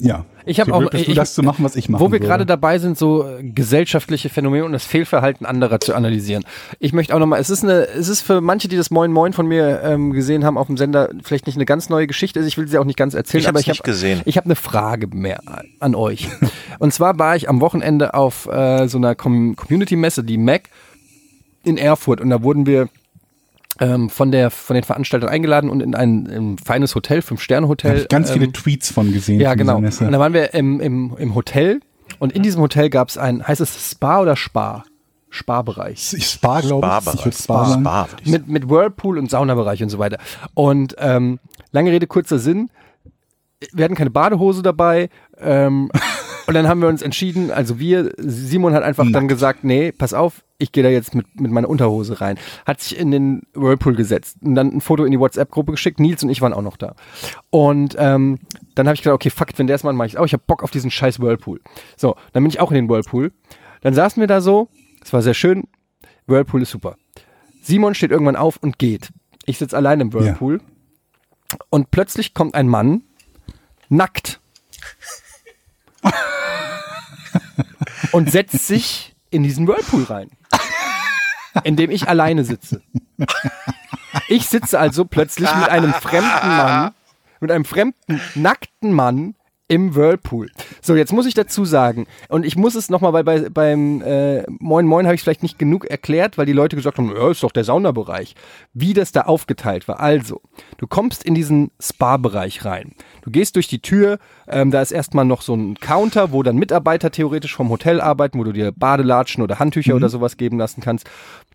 Ja. Ich habe auch blöd bist du, ich, das zu machen, was ich mache. Wo wir gerade dabei sind, so äh, gesellschaftliche Phänomene und das Fehlverhalten anderer zu analysieren. Ich möchte auch nochmal, es ist eine, es ist für manche, die das Moin Moin von mir ähm, gesehen haben auf dem Sender, vielleicht nicht eine ganz neue Geschichte. Ich will sie auch nicht ganz erzählen, Ich aber ich nicht habe gesehen. ich habe eine Frage mehr an euch. (laughs) und zwar war ich am Wochenende auf äh, so einer Com Community-Messe, die Mac in Erfurt und da wurden wir ähm, von der von den Veranstaltern eingeladen und in ein, ein feines Hotel, Fünf-Sterne-Hotel. Ganz viele ähm, Tweets von gesehen. ja, genau. Und da waren wir im, im, im Hotel und in diesem Hotel gab es ein, heißt es Spa oder Spa? Spa-Bereich. Ich Spa, glaube ich. Ich würd Spa sagen. Spa, würde. Mit, mit Whirlpool und Saunabereich und so weiter. Und ähm, lange Rede, kurzer Sinn. Wir hatten keine Badehose dabei. Ähm, (laughs) und dann haben wir uns entschieden, also wir, Simon hat einfach dann gesagt, nee, pass auf, ich gehe da jetzt mit, mit meiner Unterhose rein. Hat sich in den Whirlpool gesetzt und dann ein Foto in die WhatsApp-Gruppe geschickt. Nils und ich waren auch noch da. Und ähm, dann habe ich gedacht, okay, fuck, wenn der es mal mache ich auch. Ich habe Bock auf diesen scheiß Whirlpool. So, dann bin ich auch in den Whirlpool. Dann saßen wir da so, es war sehr schön. Whirlpool ist super. Simon steht irgendwann auf und geht. Ich sitze allein im Whirlpool. Und plötzlich kommt ein Mann, nackt. und setzt sich in diesen Whirlpool rein. In dem ich alleine sitze. Ich sitze also plötzlich mit einem fremden Mann, mit einem fremden, nackten Mann Im Whirlpool. So, jetzt muss ich dazu sagen, und ich muss es nochmal, weil bei, beim äh, Moin Moin habe ich es vielleicht nicht genug erklärt, weil die Leute gesagt haben, ja, ist doch der Saunabereich. Wie das da aufgeteilt war. Also, du kommst in diesen Spa-Bereich rein. Du gehst durch die Tür, ähm, da ist erstmal noch so ein Counter, wo dann Mitarbeiter theoretisch vom Hotel arbeiten, wo du dir Badelatschen oder Handtücher oder sowas geben lassen kannst.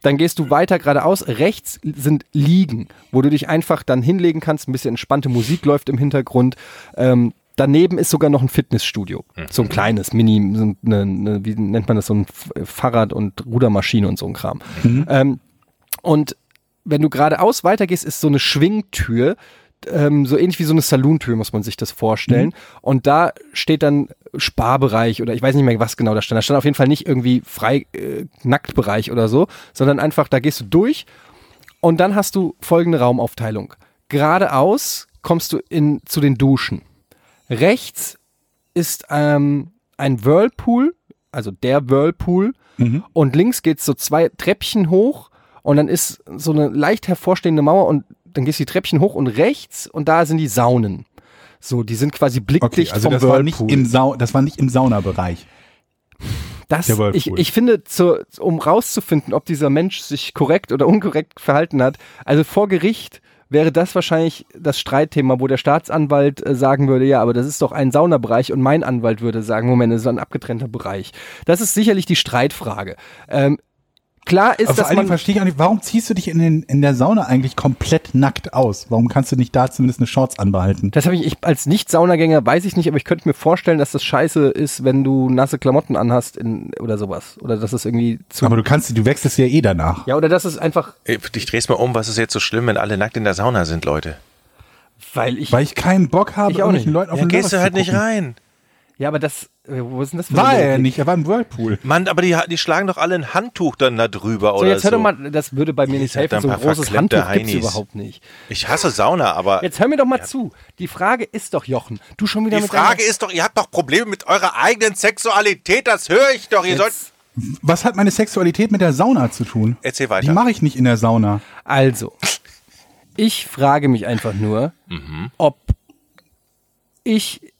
Dann gehst du weiter geradeaus. Rechts sind Liegen, wo du dich einfach dann hinlegen kannst. Ein bisschen entspannte Musik läuft im Hintergrund. Ähm, daneben ist sogar noch ein Fitnessstudio. So ein kleines, mini, so eine, eine, wie nennt man das, so ein Fahrrad- und Rudermaschine und so ein Kram. Ähm, und wenn du geradeaus weitergehst, ist so eine Schwingtür, ähm, so ähnlich wie so eine Saloon-Tür, muss man sich das vorstellen. Und da steht dann Sparbereich oder ich weiß nicht mehr, was genau da stand. Da stand auf jeden Fall nicht irgendwie frei äh, Nacktbereich oder so, sondern einfach, da gehst du durch und dann hast du folgende Raumaufteilung. Geradeaus kommst du in, zu den Duschen. Rechts ist ähm, ein Whirlpool, also der Whirlpool. Und links geht's so zwei Treppchen hoch und dann ist so eine leicht hervorstehende Mauer und dann gehst du die Treppchen hoch und rechts und da sind die Saunen. So, die sind quasi Okay, blickdicht also vom das war, nicht Whirlpool. im Sau das war nicht im Saunabereich. Das, Whirlpool. ich, ich finde, zu, um rauszufinden, ob dieser Mensch sich korrekt oder (laughs) unkorrekt verhalten hat, also vor Gericht wäre das wahrscheinlich das Streitthema, wo der Staatsanwalt äh, sagen würde, ja, aber das ist doch ein Saunabereich und mein Anwalt würde sagen, Moment, das ist ein abgetrennter Bereich. Das ist sicherlich die Streitfrage. Ähm, klar ist, Aber vor dass allen Dingen man verstehe ich auch nicht, warum ziehst du dich in, den, in der Sauna eigentlich komplett nackt aus? Warum kannst du nicht da zumindest eine Shorts anbehalten? Das habe ich, ich als Nicht-Saunagänger weiß ich nicht, aber ich könnte mir vorstellen, dass das scheiße ist, wenn du nasse Klamotten anhast in, oder sowas. Oder dass es irgendwie zu. Aber du kannst, du wechselst ja eh danach. ja, oder dass es einfach, Ich dreh's mal um, was ist jetzt so schlimm, wenn alle nackt in der Sauna sind, Leute? weil ich. Weil ich keinen Bock habe, Ich auch nicht. Leuten auf Ja, den gehst du halt nicht rein. Ja, aber das, wo ist denn das War er ja nicht, er war im Whirlpool. Mann, aber die, die schlagen doch alle ein Handtuch dann da drüber So, oder jetzt hör so. doch mal, das würde bei mir nicht helfen. So ein großes Handtuch gibt's Heinis. überhaupt nicht. Ich hasse Sauna, aber Jetzt hör mir doch mal zu. Die Frage ist doch, Jochen, du schon wieder die mit Frage deiner- ist doch, ihr habt doch Probleme mit eurer eigenen Sexualität, das höre ich doch. Ihr sollt. Jetzt, Was hat meine Sexualität mit der Sauna zu tun? Erzähl weiter. Die mache ich nicht in der Sauna. also, ich frage mich einfach nur, ob ich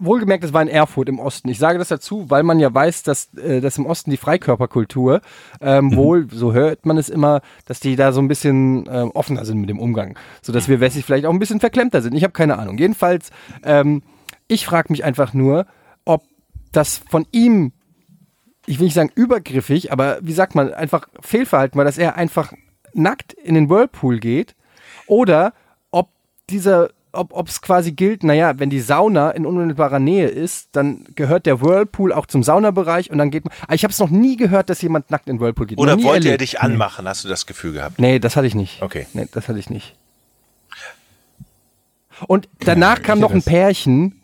Wohlgemerkt, es war in Erfurt im Osten. Ich sage das dazu, weil man ja weiß, dass, äh, dass im Osten die Freikörperkultur ähm, wohl, so hört man es immer, dass die da so ein bisschen äh, offener sind mit dem Umgang. So dass wir Wessis vielleicht auch ein bisschen verklemmter sind. Ich habe keine Ahnung. Jedenfalls, ähm, ich frage mich einfach nur, ob das von ihm, ich will nicht sagen übergriffig, aber wie sagt man, einfach Fehlverhalten war, dass er einfach nackt in den Whirlpool geht oder ob dieser ob es quasi gilt, naja, wenn die Sauna in unmittelbarer Nähe ist, dann gehört der Whirlpool auch zum Saunabereich und dann geht man. Aber Ich habe es noch nie gehört, dass jemand nackt in den Whirlpool geht. Oder wollte er erlebt. dich anmachen? Hast du das Gefühl gehabt? Nee, das hatte ich nicht. Okay. Nee, das hatte ich nicht. Und danach Ja, kam noch ein Pärchen,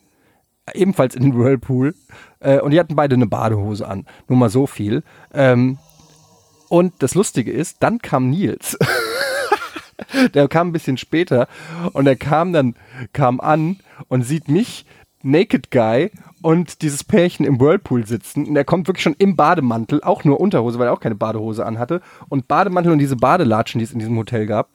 ebenfalls in den Whirlpool, äh, und die hatten beide eine Badehose an. Nur mal so viel. Ähm, und das Lustige ist, dann kam Nils. (laughs) der kam ein bisschen später und er kam dann, kam an und sieht mich, Naked Guy, und dieses Pärchen im Whirlpool sitzen. Und er kommt wirklich schon im Bademantel, auch nur Unterhose, weil er auch keine Badehose anhatte. Und Bademantel und diese Badelatschen, die es in diesem Hotel gab.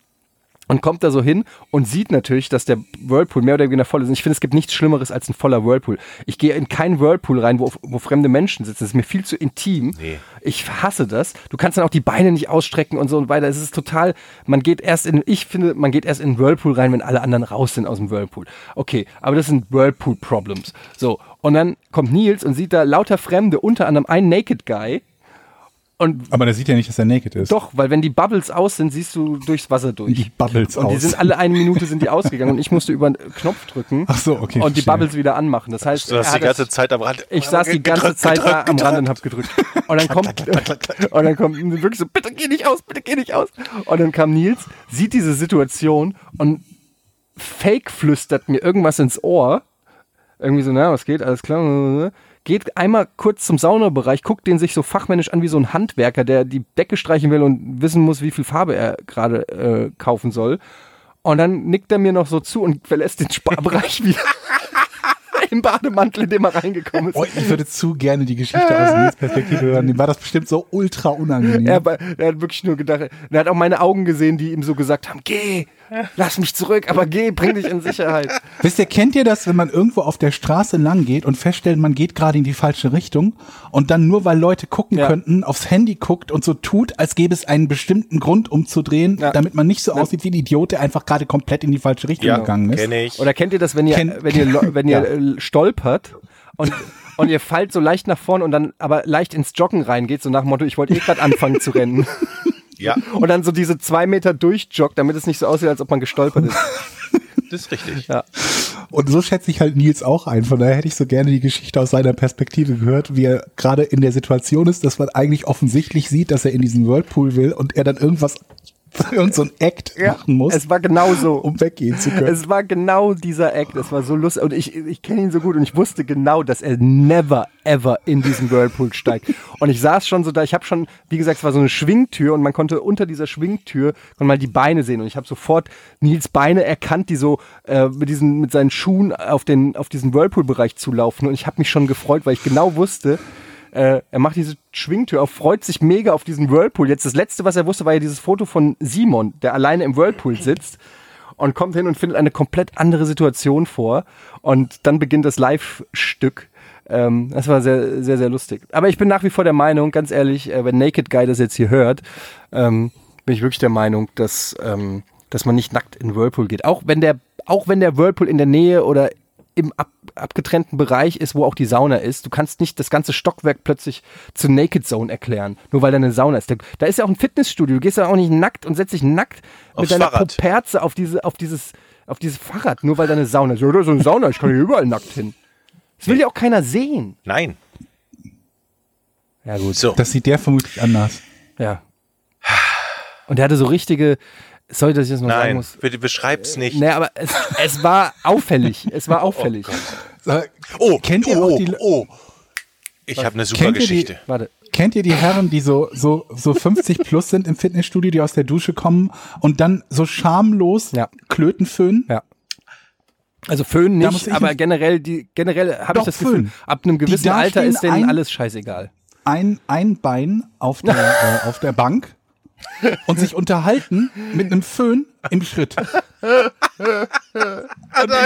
Und kommt da so hin und sieht natürlich, dass der Whirlpool mehr oder weniger voll ist. Und ich finde, es gibt nichts Schlimmeres als ein voller Whirlpool. Ich gehe in keinen Whirlpool rein, wo, wo fremde Menschen sitzen. Das ist mir viel zu intim. Nee. Ich hasse das. Du kannst dann auch die Beine nicht ausstrecken und so und weiter. Es ist total, man geht erst in, ich finde, man geht erst in den Whirlpool rein, wenn alle anderen raus sind aus dem Whirlpool. Okay, aber das sind Whirlpool-Problems. So, und dann kommt Nils und sieht da lauter Fremde, unter anderem einen Naked Guy. Und Aber der sieht ja nicht, dass er naked ist. doch, weil wenn die Bubbles aus sind, siehst du durchs Wasser durch. Die Bubbles und die aus. sind alle eine Minute sind die ausgegangen und ich musste über einen Knopf drücken Ach so, okay, und die. Bubbles wieder anmachen. Das heißt, Du hast er die ganze das- Zeit am Rand. ich saß die ganze Gedrückt, Zeit da am Rand und hab gedrückt. Und dann kommt, und dann kommt wirklich so, bitte geh nicht aus, bitte geh nicht aus. Und dann kam Nils, sieht diese Situation und fake flüstert mir irgendwas ins Ohr. Irgendwie so, na, was geht, alles klar. Geht einmal kurz zum Saunabereich, guckt den sich so fachmännisch an wie so ein Handwerker, der die Decke streichen will und wissen muss, wie viel Farbe er gerade äh, kaufen soll. Und dann nickt er mir noch so zu und verlässt den Sparbereich (laughs) wieder. (laughs) Im Bademantel, in dem er reingekommen ist. Oh, ich würde zu gerne die Geschichte aus Nils Perspektive hören. Dem war das bestimmt so ultra unangenehm. Er, er hat wirklich nur gedacht, er hat auch meine Augen gesehen, die ihm so gesagt haben, geh. Lass mich zurück, aber geh, bring dich in Sicherheit. (laughs) Wisst ihr, kennt ihr das, wenn man irgendwo auf der Straße lang geht und feststellt, man geht gerade in die falsche Richtung und dann nur weil Leute gucken Ja. könnten, aufs Handy guckt und so tut, als gäbe es einen bestimmten Grund umzudrehen, Ja. damit man nicht so aussieht wie ein Idiot, der einfach gerade komplett in die falsche Richtung gegangen ist. kenne ich. Oder kennt ihr das, wenn ihr, Kenn- wenn ihr, wenn ihr Ja. äh, stolpert und, und ihr fallt so leicht nach vorne und dann aber leicht ins Joggen reingeht, so nach dem Motto, ich wollte eh gerade anfangen zu rennen. (laughs) ja, (laughs) Und dann so diese zwei Meter durchjoggt, damit es nicht so aussieht, als ob man gestolpert ist. (laughs) das ist richtig. Ja. Und so schätze ich halt Nils auch ein. Von daher hätte ich so gerne die Geschichte aus seiner Perspektive gehört, wie er gerade in der Situation ist, dass man eigentlich offensichtlich sieht, dass er in diesen Whirlpool will und er dann irgendwas, (laughs) irgend so ein Act machen muss, Es war genau so. um weggehen zu können. Es war genau dieser Act. Es war so lustig. Und ich, ich kenne ihn so gut und ich wusste genau, dass er never, ever in diesen Whirlpool steigt. (laughs) Und ich saß schon so da. Ich habe schon, wie gesagt, es war so eine Schwingtür und man konnte unter dieser Schwingtür konnte mal die Beine sehen. Und ich habe sofort Nils Beine erkannt, die so äh, mit, diesen, mit seinen Schuhen auf, den, auf diesen Whirlpool-Bereich zulaufen. Und ich habe mich schon gefreut, weil ich genau wusste, äh, er macht diese Schwingtür auf, freut sich mega auf diesen Whirlpool. Jetzt das letzte, was er wusste, war ja dieses Foto von Simon, der alleine im Whirlpool sitzt und kommt hin und findet eine komplett andere Situation vor. Und dann beginnt das Live-Stück. Ähm, das war sehr, sehr, sehr lustig. Aber ich bin nach wie vor der Meinung, ganz ehrlich, äh, wenn Naked Guy das jetzt hier hört, ähm, bin ich wirklich der Meinung, dass, ähm, dass man nicht nackt in Whirlpool geht. Auch wenn der, auch wenn der Whirlpool in der Nähe oder im ab, abgetrennten Bereich ist, wo auch die Sauna ist. Du kannst nicht das ganze Stockwerk plötzlich zur Naked Zone erklären, nur weil da eine Sauna ist. Da, da ist ja auch ein Fitnessstudio. Du gehst ja auch nicht nackt und setzt dich nackt Aufs mit deiner Fahrrad. Poperze auf diese, auf dieses, auf dieses Fahrrad, nur weil da eine Sauna ist. Ja, da ist so eine Sauna, ich kann hier überall nackt hin. Das will ja auch keiner sehen. Nein. Ja, gut. So. Das sieht der vermutlich anders. Ja. Und der hatte so richtige, sorry, dass ich das noch sagen Nein, muss. bitte beschreib's nicht. Nee, aber es, es war auffällig. Es war auffällig. Oh, Kennt ihr oh, auch die- oh. Ich habe eine super Kennt ihr die- Geschichte. Warte. Kennt ihr die Herren, die so, so, so 50 plus sind im Fitnessstudio, die aus der Dusche kommen und dann so schamlos Ja. Klöten föhnen? Ja. Also Föhn Da muss nicht, ich aber generell, die, generell habe ich das Gefühl, Föhn. ab einem gewissen Alter ist denen ein- alles scheißegal. Ein, ein Bein auf der, (laughs) äh, auf der Bank und sich unterhalten mit einem Föhn im Schritt.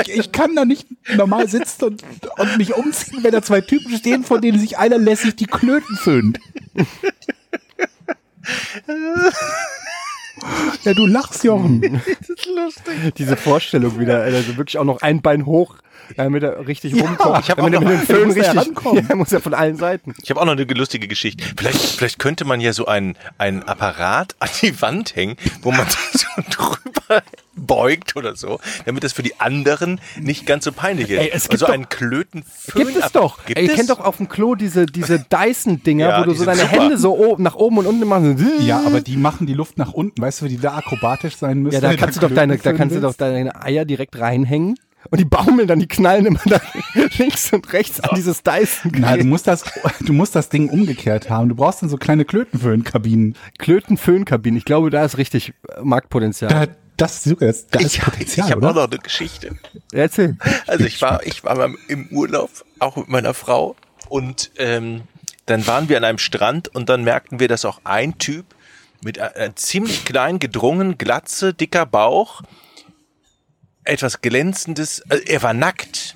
Ich, ich kann da nicht normal sitzen und, und mich umziehen, wenn da zwei Typen stehen, von denen sich einer lässig die Klöten föhnt. Ja, du lachst, Jochen. (laughs) Diese Vorstellung wieder, also wirklich auch noch ein Bein hoch, damit er richtig Ja, rumkommt. ich hab damit auch er mit noch- dem (laughs) Föhn richtig, rankommen. ja, muss er von allen Seiten. Ich habe auch noch eine lustige Geschichte. Vielleicht, vielleicht könnte man ja so einen, einen Apparat an die Wand hängen, wo man (laughs) so drüber beugt oder so, damit das für die anderen nicht ganz so peinlich ist. Ey, es gibt also doch- einen Klöten Gibt es doch. Gibt Ey, ihr es? kennt doch auf dem Klo diese, diese Dyson-Dinger, Ja, wo du so deine super. Hände so oben, nach oben und unten machst. Ja, aber die machen die Luft nach unten. Weißt du, wie die da akrobatisch sein müssen? Ja, da (laughs) kannst du doch deine, da kannst du doch deine Eier direkt reinhängen. Und die baumeln dann, die knallen immer da (laughs) links und rechts an dieses dyson Nein, du musst das, du musst das Ding umgekehrt haben. Du brauchst dann so kleine Klötenföhnkabinen. Klöten-Föhnkabinen. Ich glaube, da ist richtig Marktpotenzial. Da, das, das, da ist ich Potenzial, ich habe auch noch eine Geschichte. Erzähl. Also ich war, ich war mal im Urlaub, auch mit meiner Frau, und ähm, dann waren wir an einem Strand und dann merkten wir, dass auch ein Typ mit einem ziemlich klein gedrungen, glatze, dicker Bauch, etwas glänzendes, äh, er war nackt,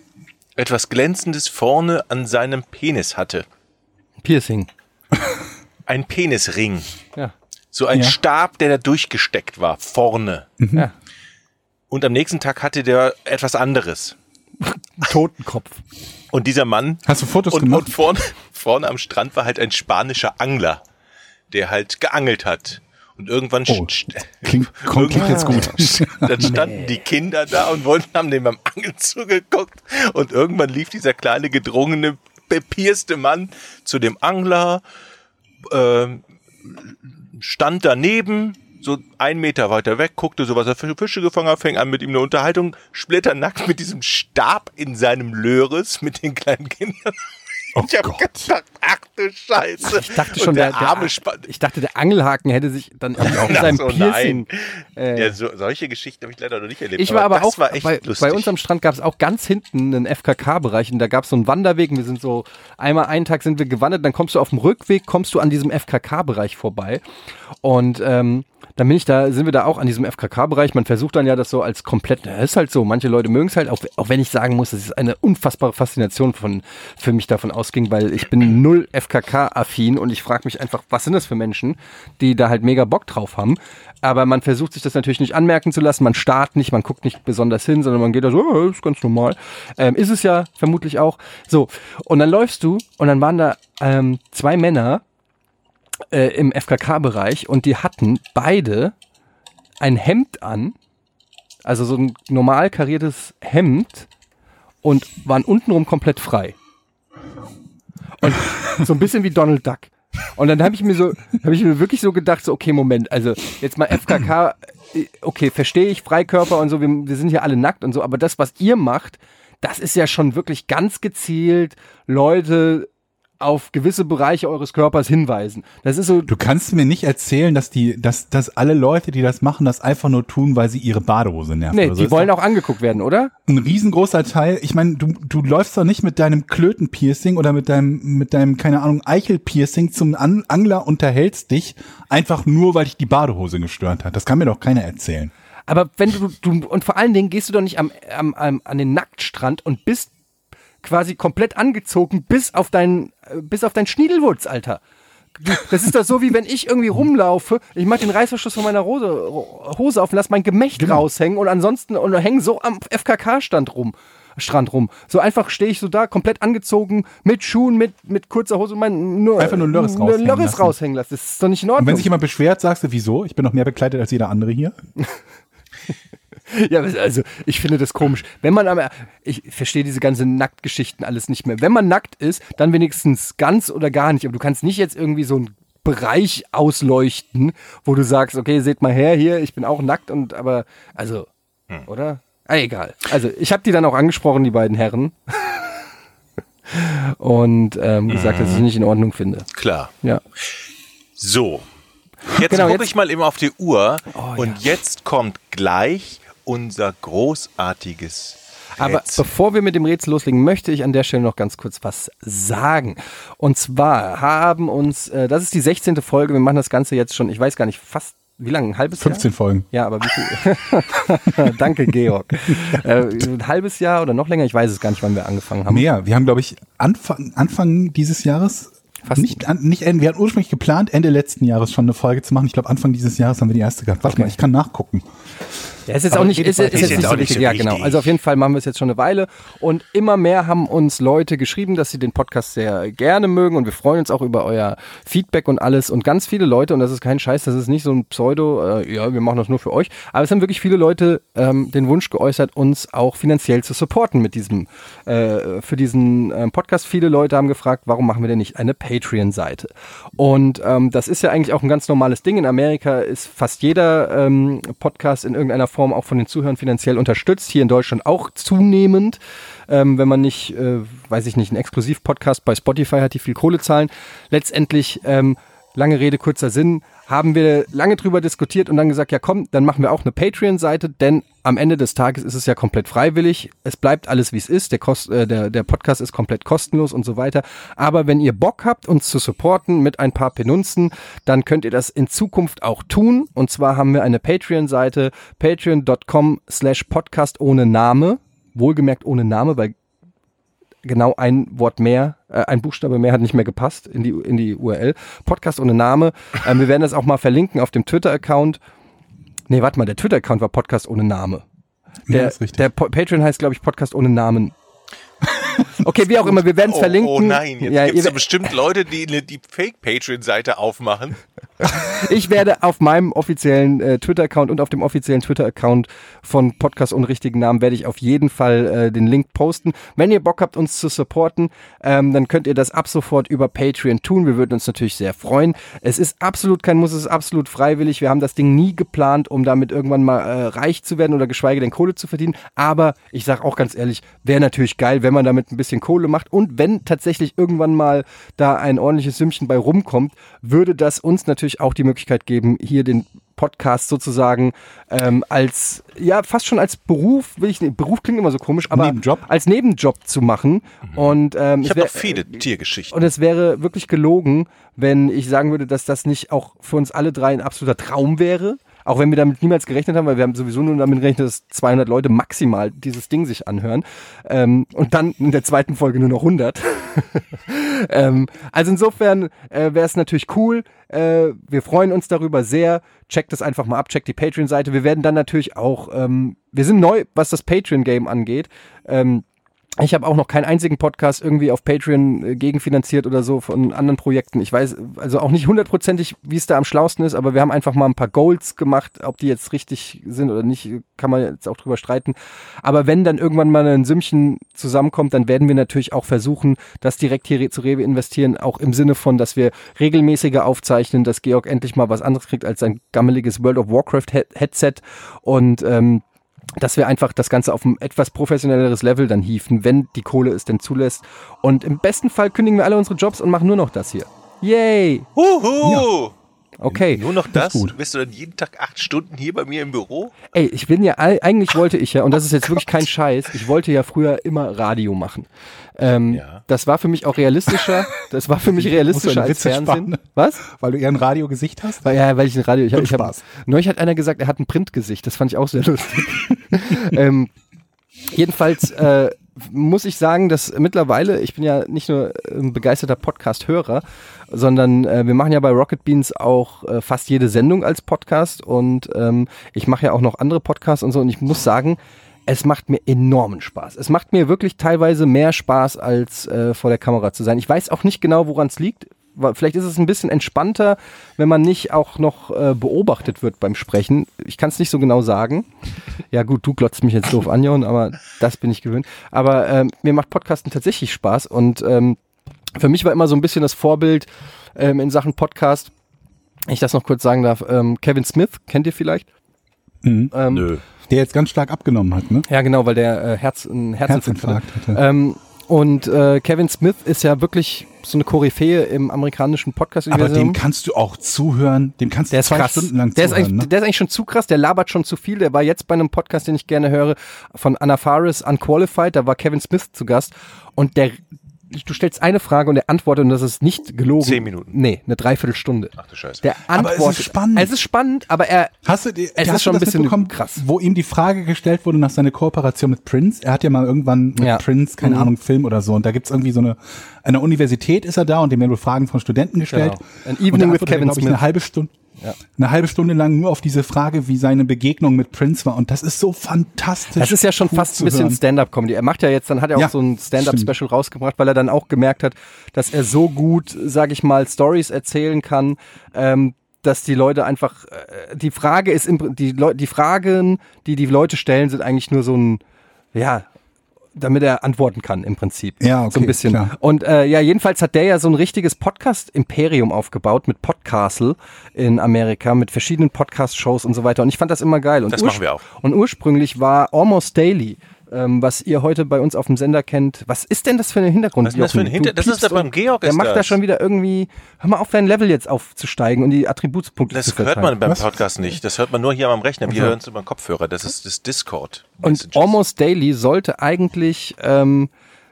etwas glänzendes vorne an seinem Penis hatte. Piercing. Ein Penisring. Ja. So ein Ja. Stab, der da durchgesteckt war, vorne. ja. Und am nächsten Tag hatte der etwas anderes. (laughs) Totenkopf. Und dieser Mann Hast du Fotos und, gemacht? und vorne, vorne am Strand war halt ein spanischer Angler, der halt geangelt hat. Und irgendwann Oh, Klingt, (laughs) klingt jetzt gut. (laughs) dann standen die Kinder da und wollten, haben dem beim Angeln zugeguckt. Und irgendwann lief dieser kleine, gedrungene, bepierste Mann zu dem Angler, ähm, stand daneben, so ein Meter weiter weg, guckte so, was er für Fische gefangen hat, fing an mit ihm eine Unterhaltung, splitternackt mit diesem Stab in seinem Löres mit den kleinen Kindern. (laughs) Oh ich habe gedacht, Ach du Scheiße. Ich dachte schon, der, der, arme ich dachte, der Angelhaken hätte sich dann auch Ach seinem so, Piercing. Äh, Ja, so, solche Geschichten habe ich leider noch nicht erlebt. ich war aber das auch, war echt bei, lustig. bei uns am Strand gab es auch ganz hinten einen FKK-Bereich und da gab es so einen Wanderweg und wir sind so, einmal einen Tag sind wir gewandert, dann kommst du auf dem Rückweg, kommst du an diesem FKK-Bereich vorbei und ähm, dann bin ich da, sind wir da auch an diesem FKK-Bereich. Man versucht dann ja das so als komplett, das ist halt so, manche Leute mögen es halt, auch, auch wenn ich sagen muss, es ist eine unfassbare Faszination von, für mich davon ausging, weil ich bin null FKK-affin und ich frage mich einfach, was sind das für Menschen, die da halt mega Bock drauf haben. Aber man versucht sich das natürlich nicht anmerken zu lassen, man starrt nicht, man guckt nicht besonders hin, sondern man geht da so, oh, ist ganz normal. Ähm, ist es ja vermutlich auch. So, und dann läufst du und dann waren da ähm, zwei Männer, äh, im FKK-Bereich und die hatten beide ein Hemd an, also so ein normal kariertes Hemd und waren untenrum komplett frei. Und so ein bisschen wie Donald Duck. Und dann habe ich mir so, habe ich mir wirklich so gedacht, so, okay, Moment, also jetzt mal FKK, äh, okay, verstehe ich, Freikörper und so, wir, wir sind hier alle nackt und so, aber das, was ihr macht, das ist ja schon wirklich ganz gezielt Leute auf gewisse Bereiche eures Körpers hinweisen. Das ist so, Du kannst mir nicht erzählen, dass die, dass, dass alle Leute, die das machen, das einfach nur tun, weil sie ihre Badehose nerven. nee, so. die Ist wollen auch angeguckt werden, oder? ein riesengroßer Teil. Ich meine, du, du läufst doch nicht mit deinem Klötenpiercing oder mit deinem, mit deinem, keine Ahnung, Eichelpiercing zum An Angler unterhältst dich, einfach nur, weil dich die Badehose gestört hat. Das kann mir doch keiner erzählen. Aber wenn du, du und vor allen Dingen gehst du doch nicht am, am, am, an den Nacktstrand und bist quasi komplett angezogen bis auf deinen, bis auf dein Schniedelwurz, Alter. Das ist doch so, wie wenn ich irgendwie rumlaufe, ich mach den Reißverschluss von meiner Hose, Hose auf und lass mein Gemächt raushängen und ansonsten und häng so am FKK-Stand rum. Strand rum. So einfach stehe ich so da, komplett angezogen, mit Schuhen, mit, mit kurzer Hose und mein, nur, Einfach nur Lörres raushängen Lörres lassen. raushängen lassen. Das ist doch nicht in Ordnung. Und wenn sich jemand beschwert, sagst du, wieso? Ich bin noch mehr bekleidet als jeder andere hier. (laughs) (laughs) Ja, also ich finde das komisch. Wenn man aber, ich verstehe diese ganzen Nacktgeschichten alles nicht mehr. Wenn man nackt ist, dann wenigstens ganz oder gar nicht. Aber du kannst nicht jetzt irgendwie so einen Bereich ausleuchten, wo du sagst, okay, seht mal her hier, ich bin auch nackt und aber, also, oder? Ah, egal. Also ich habe die dann auch angesprochen, die beiden Herren. (laughs) und ähm, gesagt, dass ich es nicht in Ordnung finde. Klar. Ja. So. Jetzt Genau, gucke Oh, ich mal eben auf die Uhr und jetzt kommt gleich unser großartiges Aber Rätsel. bevor wir mit dem Rätsel loslegen, möchte ich an der Stelle noch ganz kurz was sagen. Und zwar haben uns, äh, das ist die 16. Folge, wir machen das Ganze jetzt schon, ich weiß gar nicht, fast, wie lange, ein halbes 15 Folgen. Jahr? Ja, aber wie viel? (laughs) Danke, Georg. äh, ein halbes Jahr oder noch länger, ich weiß es gar nicht, wann wir angefangen haben. Mehr. Wir haben, glaube ich, Anfang, Anfang dieses Jahres. Fast. Nicht, an, nicht Ende, wir hatten ursprünglich geplant, Ende letzten Jahres schon eine Folge zu machen. Ich glaube, Anfang dieses Jahres haben wir die erste gehabt. Warte mal, ich kann nachgucken. Ja, ist jetzt Aber auch nicht, ist, ist, jetzt Ist jetzt nicht so nicht wichtig. so Ja, genau. Also auf jeden Fall machen wir es jetzt schon eine Weile und immer mehr haben uns Leute geschrieben, dass sie den Podcast sehr gerne mögen und wir freuen uns auch über euer Feedback und alles und ganz viele Leute und das ist kein Scheiß, das ist nicht so ein Pseudo, äh, ja, wir machen das nur für euch, aber es haben wirklich viele Leute ähm, den Wunsch geäußert, uns auch finanziell zu supporten mit diesem, äh, für diesen ähm, Podcast. Viele Leute haben gefragt, warum machen wir denn nicht eine Patreon-Seite? Und ähm, das ist ja eigentlich auch ein ganz normales Ding. In Amerika ist fast jeder ähm, Podcast in irgendeiner Form auch von den Zuhörern finanziell unterstützt. Hier in Deutschland auch zunehmend. Ähm, wenn man nicht, äh, weiß ich nicht, einen Exklusiv-Podcast bei Spotify hat, die viel Kohle zahlen. Letztendlich, ähm, lange Rede, kurzer Sinn, haben wir lange drüber diskutiert und dann gesagt, ja komm, dann machen wir auch eine Patreon-Seite, denn am Ende des Tages ist es ja komplett freiwillig. Es bleibt alles, wie es ist. Der, Kost, äh, der, der Podcast ist komplett kostenlos und so weiter. Aber wenn ihr Bock habt, uns zu supporten mit ein paar Penunzen, dann könnt ihr das in Zukunft auch tun. Und zwar haben wir eine Patreon-Seite, patreon.com slash podcast ohne Name. Wohlgemerkt ohne Name, weil genau ein Wort mehr, äh, ein Buchstabe mehr hat nicht mehr gepasst in die, in die URL. Podcast ohne Name. Ähm, wir werden das auch mal verlinken auf dem Twitter-Account. Nee, warte mal, der Twitter-Account war Podcast ohne Name. Ja, Der, ist richtig. der po Patreon heißt, glaube ich, Podcast ohne Namen. Okay, wie auch immer, wir werden es Oh, verlinken. oh nein, jetzt ja, gibt es ja bestimmt Leute, die eine die Fake-Patreon-Seite aufmachen. Ich werde auf meinem offiziellen äh, Twitter-Account und auf dem offiziellen Twitter-Account von Podcast Unrichtigen Namen werde ich auf jeden Fall äh, den Link posten. Wenn ihr Bock habt, uns zu supporten, ähm, dann könnt ihr das ab sofort über Patreon tun. Wir würden uns natürlich sehr freuen. Es ist absolut kein Muss, es ist absolut freiwillig. Wir haben das Ding nie geplant, um damit irgendwann mal äh, reich zu werden oder geschweige denn Kohle zu verdienen. Aber ich sage auch ganz ehrlich, wäre natürlich geil, wenn man damit ein bisschen Kohle macht. Und wenn tatsächlich irgendwann mal da ein ordentliches Sümmchen bei rumkommt, würde das uns natürlich auch die Möglichkeit geben, hier den Podcast sozusagen ähm, als, ja, fast schon als Beruf, will ich, Beruf klingt immer so komisch, aber Nebenjob? als Nebenjob zu machen. Und, ähm, Ich habe noch viele Tiergeschichten. und es wäre wirklich gelogen, wenn ich sagen würde, dass das nicht auch für uns alle drei ein absoluter Traum wäre. Auch wenn wir damit niemals gerechnet haben, weil wir haben sowieso nur damit gerechnet, dass 200 Leute maximal dieses Ding sich anhören. Ähm, und dann in der zweiten Folge nur noch 100. (laughs) ähm, also insofern äh, wäre es natürlich cool. Äh, wir freuen uns darüber sehr. Checkt das einfach mal ab, checkt die Patreon-Seite. Wir werden dann natürlich auch, ähm, wir sind neu, was das Patreon-Game angeht. Ähm, ich habe auch noch keinen einzigen Podcast irgendwie auf Patreon äh, gegenfinanziert oder so von anderen Projekten. Ich weiß also auch nicht hundertprozentig, wie es da am schlausten ist, aber wir haben einfach mal ein paar Goals gemacht. Ob die jetzt richtig sind oder nicht, kann man jetzt auch drüber streiten. Aber wenn dann irgendwann mal ein Sümmchen zusammenkommt, dann werden wir natürlich auch versuchen, das direkt hier zu reinvestieren, auch im Sinne von, dass wir regelmäßiger aufzeichnen, dass Georg endlich mal was anderes kriegt als sein gammeliges World of Warcraft He- Headset und ähm, dass wir einfach das Ganze auf ein etwas professionelleres Level dann hieven, wenn die Kohle es denn zulässt. Und im besten Fall kündigen wir alle unsere Jobs und machen nur noch das hier. Yay! Huhu! Okay. Nur noch das? gut. Bist du dann jeden Tag acht Stunden hier bei mir im Büro? Ey, ich bin ja, eigentlich wollte ich ja, und das ist jetzt wirklich kein Scheiß, ich wollte ja früher immer Radio machen. Ähm, Ja. Das war für mich auch realistischer, das war für (laughs) mich realistischer als Witze Fernsehen. sparen. Was? Weil du eher ein Radiogesicht hast? Weil, ja, weil ich ein Radio, ich, hab- ich hab, Spaß. neulich hat einer gesagt, er hat ein Printgesicht, das fand ich auch sehr lustig. (laughs) ähm, jedenfalls äh, muss ich sagen, dass mittlerweile, ich bin ja nicht nur ein begeisterter Podcast-Hörer, sondern äh, wir machen ja bei Rocket Beans auch äh, fast jede Sendung als Podcast und ähm, ich mache ja auch noch andere Podcasts und so und ich muss sagen, es macht mir enormen Spaß. Es macht mir wirklich teilweise mehr Spaß, als äh, vor der Kamera zu sein. Ich weiß auch nicht genau, woran es liegt. Vielleicht ist es ein bisschen entspannter, wenn man nicht auch noch äh, beobachtet wird beim Sprechen. Ich kann es nicht so genau sagen. Ja gut, du glotzt mich jetzt doof an, Jon, aber das bin ich gewöhnt. Aber ähm, mir macht Podcasten tatsächlich Spaß und ähm, für mich war immer so ein bisschen das Vorbild ähm, in Sachen Podcast, wenn ich das noch kurz sagen darf, ähm, Kevin Smith, kennt ihr vielleicht? Mhm. Ähm, Nö. Der jetzt ganz stark abgenommen hat, ne? Ja, genau, weil der äh, Herz, einen Herzinfarkt hatte. Herzinfarkt hatte. Ähm, und äh, Kevin Smith ist ja wirklich so eine Koryphäe im amerikanischen podcast Aber dem kannst du auch zuhören. Dem kannst du ist zwei krass. Stunden lang der, ist zuhören. eigentlich, ne? der ist eigentlich schon zu krass, der labert schon zu viel. Der war jetzt bei einem Podcast, den ich gerne höre, von Anna Faris, Unqualified, da war Kevin Smith zu Gast. Und der, du stellst eine Frage und er antwortet und das ist nicht gelogen. Zehn Minuten. Nee, eine Dreiviertelstunde. Ach du Scheiße. Der Aber antwortet. es ist spannend. Es ist spannend, aber er, Hast du, die, Es hast ist schon du ein bisschen krass. wo ihm die Frage gestellt wurde nach seiner Kooperation mit Prince? Er hat ja mal irgendwann mit Ja. Prince, keine Mhm. Ahnung, Film oder so. Und da gibt's irgendwie so eine, an der Universität ist er da und dem werden wohl Fragen von Studenten gestellt. Genau. An Und Evening da with er, Kevin glaub ich, Smith. eine halbe Stunde. Ja. Eine halbe Stunde lang nur auf diese Frage, wie seine Begegnung mit Prince war. Und das ist so fantastisch. Das ist ja schon fast ein bisschen. Stand-up-Comedy. Er macht ja jetzt, dann hat er auch Ja, so ein Stand-up-Special rausgebracht, weil er dann auch gemerkt hat, dass er so gut, sag ich mal, Stories erzählen kann, ähm, dass die Leute einfach, äh, die Frage ist, im, die, Leu die Fragen, die die Leute stellen, sind eigentlich nur so ein, ja, damit er antworten kann im Prinzip. Ja, okay, so ein bisschen. klar. Und äh, ja, jedenfalls hat der ja so ein richtiges Podcast-Imperium aufgebaut mit Podcastle in Amerika, mit verschiedenen Podcast-Shows und so weiter. Und ich fand das immer geil. Und Das machen wir auch. Und ursprünglich war Almost Daily, ähm, was ihr heute bei uns auf dem Sender kennt. Was ist denn das für ein Hintergrund? Was ist das für ein Jochen? Hinter- Du das ist da beim Georg Der ist macht da das. schon wieder irgendwie, hör mal auf, dein Level jetzt aufzusteigen und die Attributspunkte zu Das verteilen. hört man beim Was? Podcast nicht. Das hört man nur hier am Rechner. Wir hören es über den Kopfhörer. Das ist das Discord. Und. Almost Daily sollte eigentlich ähm,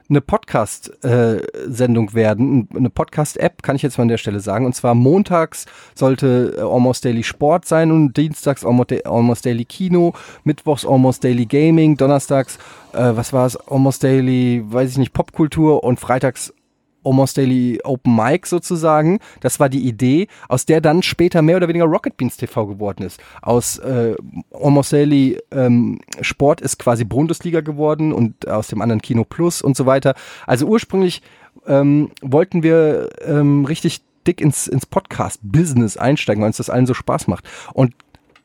eine Podcast-Sendung werden, eine Podcast-App, kann ich jetzt mal an der Stelle sagen. Und zwar montags sollte äh, Almost Daily Sport sein und dienstags Almost Daily Kino, mittwochs Almost Daily Gaming, donnerstags, äh, was war es, Almost Daily, weiß ich nicht, Popkultur und freitags Almost Daily Open Mic sozusagen. Das war die Idee, aus der dann später mehr oder weniger Rocket Beans TV geworden ist. Aus äh, Almost Daily ähm, Sport ist quasi Bundesliga geworden und aus dem anderen Kino Plus und so weiter. Also ursprünglich ähm, wollten wir ähm, richtig dick ins, ins Podcast-Business einsteigen, weil uns das allen so Spaß macht. Und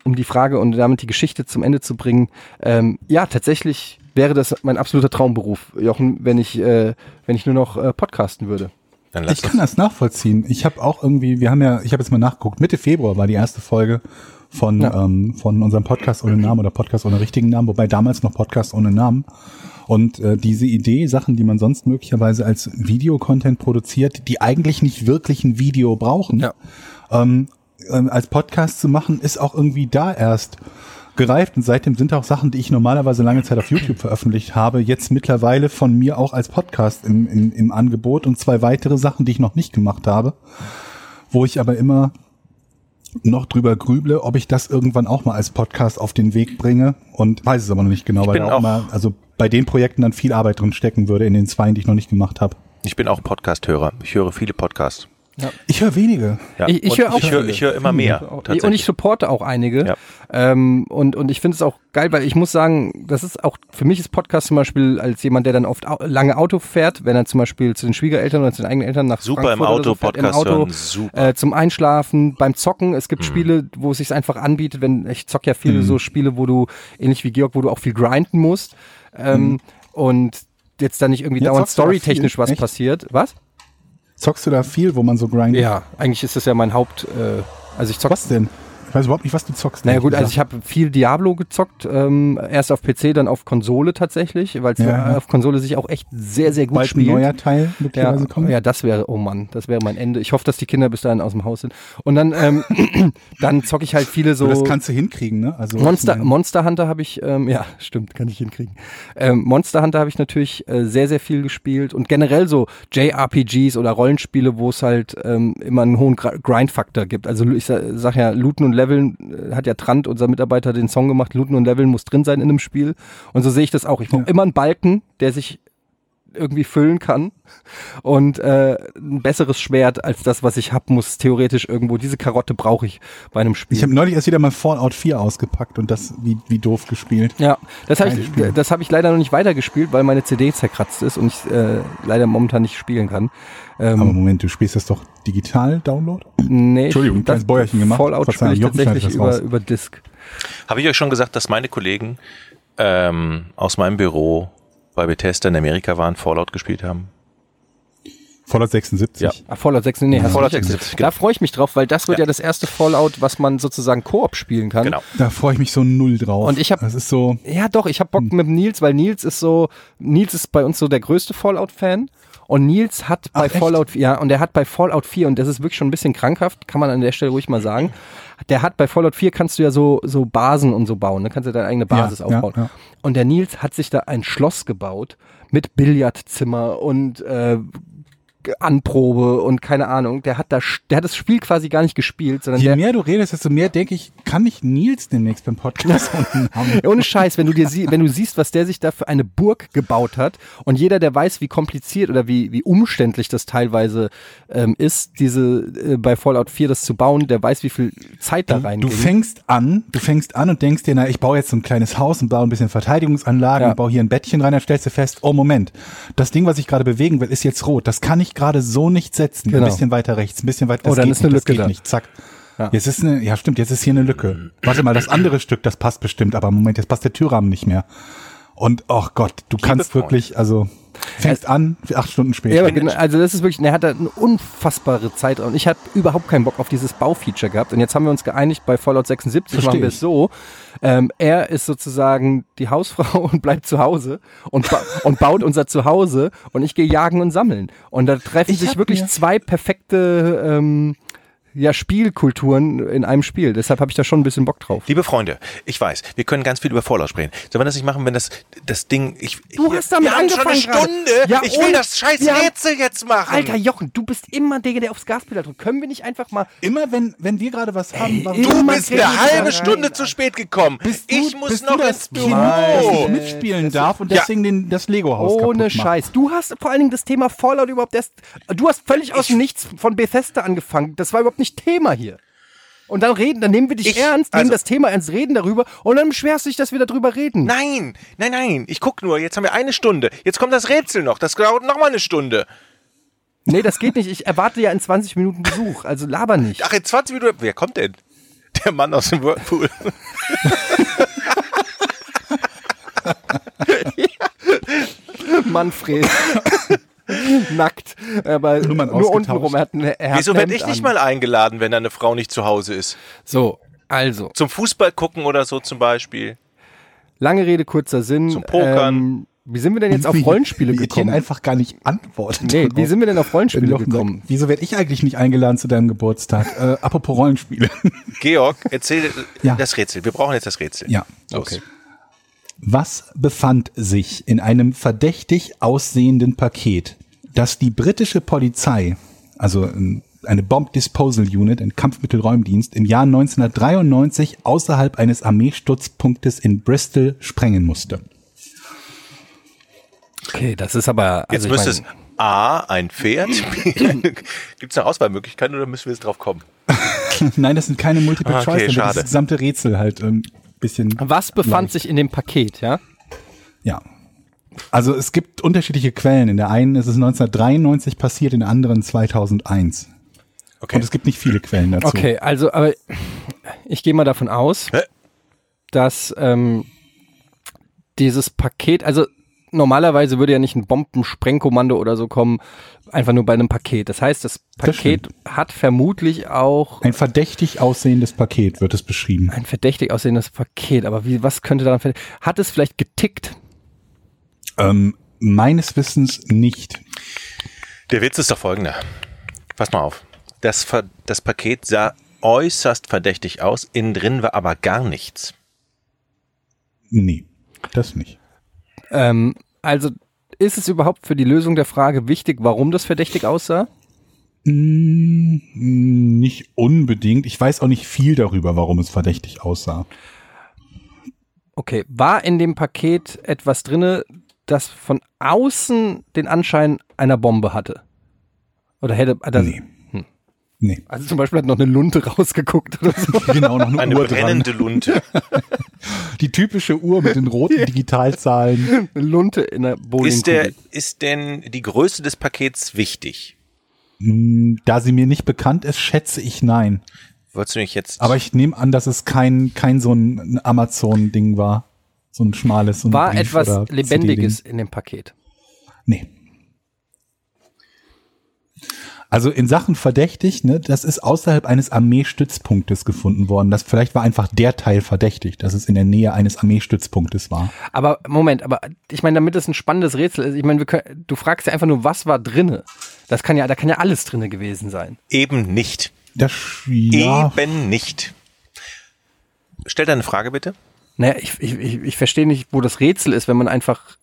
um die Frage und damit die Geschichte zum Ende zu bringen, ähm, ja, tatsächlich wäre das mein absoluter Traumberuf, Jochen, wenn ich, äh, wenn ich nur noch äh, podcasten würde. Dann lass Ich kann das nachvollziehen. Ich habe auch irgendwie, wir haben ja, ich habe jetzt mal nachgeguckt, Mitte Februar war die erste Folge von, Ja. ähm, von unserem Podcast ohne Namen oder Podcast ohne richtigen Namen, wobei damals noch Podcast ohne Namen. Und äh, diese Idee, Sachen, die man sonst möglicherweise als Videocontent produziert, die eigentlich nicht wirklich ein Video brauchen, Ja. ähm, ähm, als Podcast zu machen, ist auch irgendwie da erst gereift und seitdem sind auch Sachen, die ich normalerweise lange Zeit auf YouTube veröffentlicht habe, jetzt mittlerweile von mir auch als Podcast im, im, im Angebot und zwei weitere Sachen, die ich noch nicht gemacht habe, wo ich aber immer noch drüber grüble, ob ich das irgendwann auch mal als Podcast auf den Weg bringe und weiß es aber noch nicht genau, weil da auch auch- mal, also bei den Projekten dann viel Arbeit drin stecken würde in den zwei, die ich noch nicht gemacht habe. Ich bin auch Podcast-Hörer. Ich höre viele Podcasts. Ich höre wenige. Ja. Ich- ich höre auch ich höre, höre immer mehr. Und ich supporte auch einige. Ja. Ähm, und, und ich finde es auch geil, weil ich muss sagen, das ist auch, für mich ist Podcast zum Beispiel als jemand, der dann oft au lange Auto fährt, wenn er zum Beispiel zu den Schwiegereltern oder zu den eigenen Eltern nach Super im Frankfurt oder Auto, so fährt, im Podcast Auto, hören, super. Mhm. Äh, zum Einschlafen, beim Zocken. Es gibt Spiele, wo es sich einfach anbietet, wenn, ich zock ja viele so Spiele, wo du, ähnlich wie Georg, wo du auch viel grinden musst. Ähm, Und jetzt da nicht irgendwie Ja, dauernd storytechnisch was Echt? passiert. Was? Zockst du da viel, wo man so grindet? Ja, eigentlich ist das ja mein Haupt, äh, also ich zock Was denn? Ich weiß überhaupt nicht, was du zockst. Naja gut, also ich habe viel Diablo gezockt, ähm, erst auf PC, dann auf Konsole tatsächlich, weil es Ja, ja. auf Konsole sich auch echt sehr, sehr gut bald ein spielt. neuer Teil ja, möglicherweise kommen. ja, das wäre, oh Mann, das wäre mein Ende. Ich hoffe, dass die Kinder bis dahin aus dem Haus sind. Und dann, ähm, (clears throat) dann zocke ich halt viele so. So, das kannst du hinkriegen, ne? Also Monster, Monster Hunter habe ich, ähm, ja, (laughs) stimmt, kann ich hinkriegen. Ähm, Monster Hunter habe ich natürlich äh, sehr, sehr viel gespielt und generell so JRPGs oder Rollenspiele, wo es halt ähm, immer einen hohen Grind-Faktor gibt. Also ich sa sag ja, Looten und Leveln äh, hat ja Trant, unser Mitarbeiter, den Song gemacht, Looten und Leveln muss drin sein in einem Spiel. Und so sehe ich das auch. Ich brauche Ja. immer einen Balken, der sich irgendwie füllen kann und äh, ein besseres Schwert als das, was ich habe, muss theoretisch irgendwo, diese Karotte brauche ich bei einem Spiel. ich habe neulich erst wieder mal Fallout 4 ausgepackt und das wie, wie doof gespielt. Ja, das habe ich, das hab ich leider noch nicht weitergespielt, weil meine CD zerkratzt ist und ich äh, leider momentan nicht spielen kann. Aber Ähm, Moment, du spielst das doch digital Download? nee, Entschuldigung, kleines Bäuerchen gemacht. Fallout spiele ich tatsächlich das über, raus. über Disk. Habe ich euch schon gesagt, dass meine Kollegen ähm, aus meinem Büro bei Bethesda in Amerika waren, Fallout gespielt haben? Fallout 76. Ja. Ah, Fallout 6, nee, hast Fallout nicht erzählt. 76, Da freue ich mich drauf, weil das wird ja. Ja. das erste Fallout, was man sozusagen Koop spielen kann. Genau. Da freue ich mich so null drauf. Und ich hab- Das ist so. Ja, doch, ich hab Bock Hm. mit Nils, weil Nils ist so, Nils ist bei uns so der größte Fallout-Fan. Und Nils hat bei Ach? Fallout, ja, und der hat bei Fallout 4, und das ist wirklich schon ein bisschen krankhaft, kann man an der Stelle ruhig mal sagen, der hat bei Fallout 4 kannst du ja so, so Basen und so bauen, ne? kannst du deine eigene Basis Ja, aufbauen. ja, ja. Und der Nils hat sich da ein Schloss gebaut mit Billardzimmer und äh, Anprobe und keine Ahnung. Der hat da, der hat das Spiel quasi gar nicht gespielt, sondern Je mehr du redest, desto mehr denke ich, kann ich Nils demnächst beim Podcast (laughs) unten haben. Ohne Scheiß, wenn du dir sie, wenn du siehst, was der sich da für eine Burg gebaut hat und jeder, der weiß, wie kompliziert oder wie, wie umständlich das teilweise ähm, ist, diese äh, bei Fallout 4 das zu bauen, der weiß, wie viel Zeit da Du reinging. fängst an, du fängst an und denkst dir, na, ich baue jetzt so ein kleines Haus und baue ein bisschen Verteidigungsanlagen Ja. baue hier ein Bettchen rein, dann stellst du fest, oh Moment, das Ding, was ich gerade bewegen will, ist jetzt rot. Das kann ich gerade so nicht setzen. Genau. Ein bisschen weiter rechts, ein bisschen weiter Oh, dann geht ist eine nicht, das Lücke geht da. nicht. Zack. Ja. Jetzt ist eine, ja stimmt, jetzt ist hier eine Lücke. Warte mal, das andere Stück, das passt bestimmt, aber Moment, jetzt passt der Türrahmen nicht mehr. Und, oh Gott, du kannst Freunde. wirklich, also, fängst an, acht Stunden später. ja, aber genau, also das ist wirklich, er hat da eine unfassbare Zeit und ich habe überhaupt keinen Bock auf dieses Baufeature gehabt und jetzt haben wir uns geeinigt, bei Fallout 76 Versteh machen wir es so, ähm, er ist sozusagen die Hausfrau (laughs) und bleibt zu Hause und, ba und baut unser Zuhause und ich gehe jagen und sammeln und da treffen Ich sich wirklich mir- zwei perfekte ähm, ja, Spielkulturen in einem Spiel. Deshalb habe ich da schon ein bisschen Bock drauf. Liebe Freunde, ich weiß, wir können ganz viel über Fallout sprechen. Sollen wir das nicht machen, wenn das, das Ding, ich, Du hier- hast damit wir haben schon eine angefangen gerade. Stunde. Ja, ich will das scheiß Rätsel jetzt machen. Alter Jochen, du bist immer der, der aufs Gaspedal drückt. Können wir nicht einfach mal Immer wenn, wenn wir gerade was haben, warum- du bist eine halbe rein, Stunde Alter. zu spät gekommen. Bist du, ich muss bist noch du das ins Kind, das Büro. nicht mitspielen darf und Ja. deswegen den, das Lego-Haus Ohne. Scheiß. Du hast vor allen Dingen das Thema Fallout überhaupt erst. Du hast völlig aus dem Nichts von Bethesda angefangen. Das war überhaupt nicht Thema hier. Und dann reden, dann nehmen wir dich Ich- ernst, nehmen also- das Thema ernst, reden darüber und dann beschwerst du dich, dass wir darüber reden. Nein, nein, nein. Ich guck nur, jetzt haben wir eine Stunde. Jetzt kommt das Rätsel noch. Das dauert noch mal eine Stunde. Nee, das geht nicht. Ich erwarte ja in 20 Minuten Besuch. Also laber nicht. Ach, in 20 Minuten. Wer kommt denn? Der Mann aus dem Whirlpool. (laughs) Manfred. (laughs) Nackt. Aber Nummern nur untenrum. Er hat ein, er Wieso werde ich nicht an. mal eingeladen, wenn eine Frau nicht zu Hause ist? So, also. Zum Fußball gucken oder so zum Beispiel. Lange Rede, kurzer Sinn. Zum Pokern. Ähm, wie sind wir denn jetzt (laughs) auf Wie- Rollenspiele wie Etienne gekommen? einfach gar nicht antwortet. Nee, wie sind wir denn auf Rollenspiele Jochen sagt, gekommen? Wieso werde ich eigentlich nicht eingeladen zu deinem Geburtstag? Äh, apropos Rollenspiele. Georg, erzähl Ja. das Rätsel. Wir brauchen jetzt das Rätsel. ja. Los. Was befand sich in einem verdächtig aussehenden Paket, das die britische Polizei, also ähm, eine Bomb Disposal Unit, ein Kampfmittelräumdienst, im Jahr 1993 außerhalb eines Armeestutzpunktes in Bristol sprengen musste? Okay, das ist aber. Jetzt Also ich müsste es A, ein Pferd. (laughs) Gibt es eine Auswahlmöglichkeit oder müssen wir jetzt drauf kommen? (laughs) Nein, das sind keine Multiple Ah, okay, Choice, damit schade. das gesamte Rätsel halt ein bisschen. was befand leicht. sich in dem Paket, ja? Ja. Also es gibt unterschiedliche Quellen. In der einen ist es 1993 passiert, in der anderen 2001. Okay. Und es gibt nicht viele Quellen dazu. Okay, also, aber ich gehe mal davon aus, Hä? dass ähm, dieses Paket, also normalerweise würde ja nicht ein Bombensprengkommando oder so kommen, einfach nur bei einem Paket. Das heißt, das Das Paket hat vermutlich auch Ein verdächtig aussehendes Paket wird es beschrieben. ein verdächtig aussehendes Paket. Aber wie, was könnte daran? Hat es vielleicht getickt? Ähm, meines Wissens nicht. Der Witz ist doch folgender. Pass mal auf. Das, Ver das Paket sah äußerst verdächtig aus, innen drin war aber gar nichts. Nee, das nicht. Ähm, also ist es überhaupt für die Lösung der Frage wichtig, warum das verdächtig aussah? Mm, Nicht unbedingt. Ich weiß auch nicht viel darüber, warum es verdächtig aussah. Okay, war in dem Paket etwas drinne, das von außen den Anschein einer Bombe hatte? Oder hätte das, Nee. Nee. also zum Beispiel hat noch eine Lunte (laughs) rausgeguckt oder so. (laughs) Genau, noch eine, Eine Uhr dran. brennende Lunte. (laughs) Die typische Uhr mit den roten Digitalzahlen. Eine Lunte in der Bowling. Ist, der, ist denn die Größe des Pakets wichtig? Mm, Da sie mir nicht bekannt ist, schätze ich nein. Wolltest du mich jetzt. Aber ich nehme an, dass es kein, kein so ein Amazon-Ding war. So ein schmales. So ein war Brief- etwas Lebendiges in dem Paket? Nee. Also in Sachen verdächtig, ne, das ist außerhalb eines Armeestützpunktes gefunden worden. Das vielleicht war einfach der Teil verdächtig, dass es in der Nähe eines Armeestützpunktes war. Aber Moment, aber ich meine, damit es ein spannendes Rätsel ist, ich meine, wir können, du fragst ja einfach nur, was war drinne? Das kann ja, da kann ja alles drinne gewesen sein. eben nicht. Das, ja, Eben nicht. Stell deine Frage bitte. Naja, ich, ich, ich, ich verstehe nicht, wo das Rätsel ist, wenn man einfach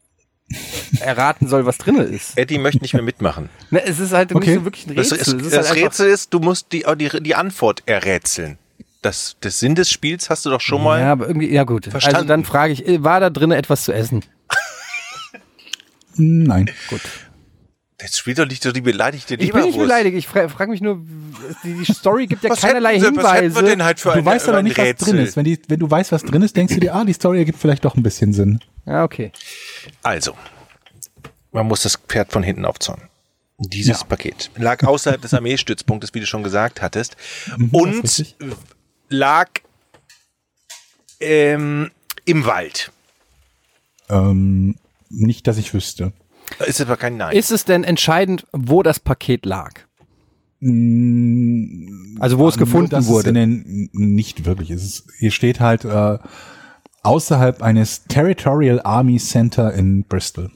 erraten soll, was drinne ist. Eddie möchte nicht mehr mitmachen. (laughs) Ne, es ist halt Okay. nicht so wirklich ein Das, Rätsel. ist, es ist das halt Rätsel ist, du musst die, die, die Antwort errätseln. Das, das Sinn des Spiels hast du doch schon mal. Ja, aber irgendwie, ja gut. Also Verstanden. dann frage ich, äh, war da drinnen etwas zu essen? (laughs) nein. Gut. Das spielt doch nicht so die beleidigte Ich bin nicht Leberwurst. beleidigt, ich fra frage mich nur, die, die Story gibt ja Was keinerlei sie- was hätten wir Hinweise. denn halt für Du ein, weißt aber nicht, was Rätsel? drin ist. Wenn, die, wenn du weißt, was drin ist, denkst du dir, ah, die Story ergibt vielleicht doch ein bisschen Sinn. Ja, okay. Also, man muss das Pferd von hinten aufzäumen. Dieses Ja. Paket lag außerhalb des Armeestützpunktes, wie du schon gesagt hattest, Mhm, und lag ähm, im Wald. Ähm, nicht, dass ich wüsste. Ist aber kein Nein. Ist es denn entscheidend, wo das Paket lag? Mm, Also wo es nur, gefunden dass wurde? Es den, nicht wirklich. Es ist, hier steht halt äh, außerhalb eines Territorial Army Center in Bristol.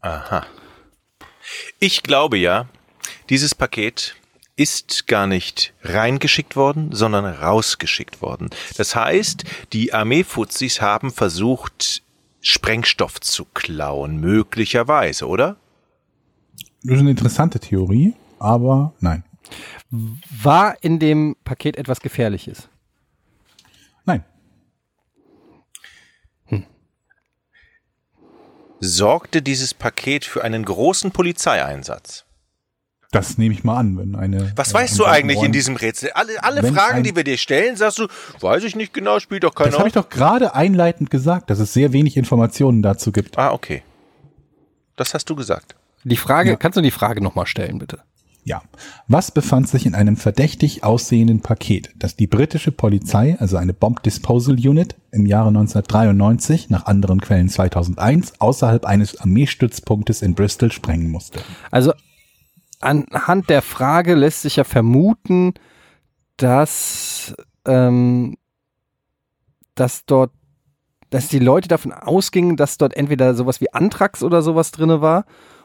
Aha. Ich glaube ja, dieses Paket ist gar nicht reingeschickt worden, sondern rausgeschickt worden. Das heißt, die Armeefuzis haben versucht, Sprengstoff zu klauen, möglicherweise, oder? Das ist eine interessante Theorie, aber nein. War in dem Paket etwas Gefährliches? Nein. Sorgte dieses Paket für einen großen Polizeieinsatz? Das nehme ich mal an, wenn eine. Was äh, weißt du eigentlich in Waffenräum- diesem Rätsel? Alle, alle Fragen, ein- die wir dir stellen, sagst du, weiß ich nicht genau, spielt doch keiner. Das habe ich doch gerade einleitend gesagt, dass es sehr wenig Informationen dazu gibt. ah, okay. Das hast du gesagt. Die Frage, kannst du die Frage nochmal stellen, bitte? Ja. Was befand sich in einem verdächtig aussehenden Paket, das die britische Polizei, also eine Bomb Disposal Unit, im Jahre 1993, nach anderen Quellen 2001, außerhalb eines Armeestützpunktes in Bristol sprengen musste? Also anhand der Frage lässt sich ja vermuten, dass, ähm, dass dort, dass die Leute davon ausgingen, dass dort entweder sowas wie Anthrax oder sowas drinne war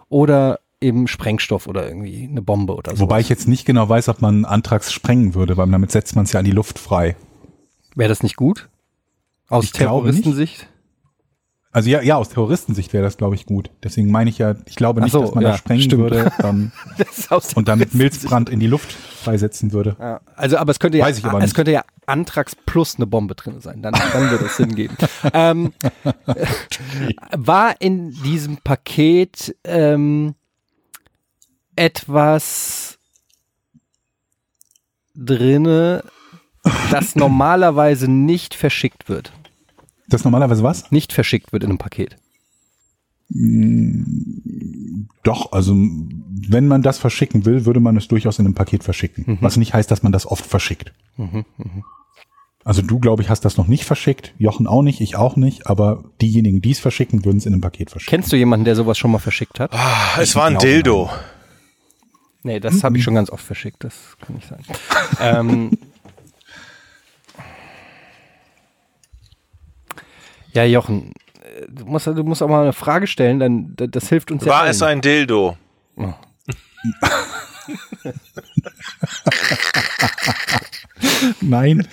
oder eben Sprengstoff oder irgendwie eine Bombe oder so. Wobei ich jetzt nicht genau weiß, ob man Antrags sprengen würde, weil damit setzt man es ja an die Luft frei. Wäre das nicht gut? Aus. Terroristensicht? Also ja, ja, aus Terroristensicht wäre das, glaube ich, gut. Deswegen meine ich ja, ich glaube nicht, so, dass man ja, da sprengen stimmt. würde ähm, (laughs) und damit. Milzbrand in die Luft freisetzen würde. Ja, also, aber es könnte ja, es könnte ja Antrax plus eine Bombe drin sein. Dann, dann würde es Sinn geben. (laughs) ähm, war in diesem Paket ähm, etwas drinne, das (laughs) normalerweise nicht verschickt wird? Das normalerweise was? Nicht verschickt wird in einem Paket. Doch, also wenn man das verschicken will, würde man es durchaus in einem Paket verschicken. Was nicht heißt, dass man das oft verschickt. Also du, glaube ich, hast das noch nicht verschickt, Jochen auch nicht, ich auch nicht, aber diejenigen, die es verschicken, würden es in einem Paket verschicken. Kennst du jemanden, der sowas schon mal verschickt hat? Ah, es war ein Dildo. Nee, das habe ich schon ganz oft verschickt, das kann nicht sein. (laughs) ähm, ja, Jochen, du musst, du musst auch mal eine Frage stellen, dann das, hilft uns ja. War es ein Dildo? (laughs) Nein,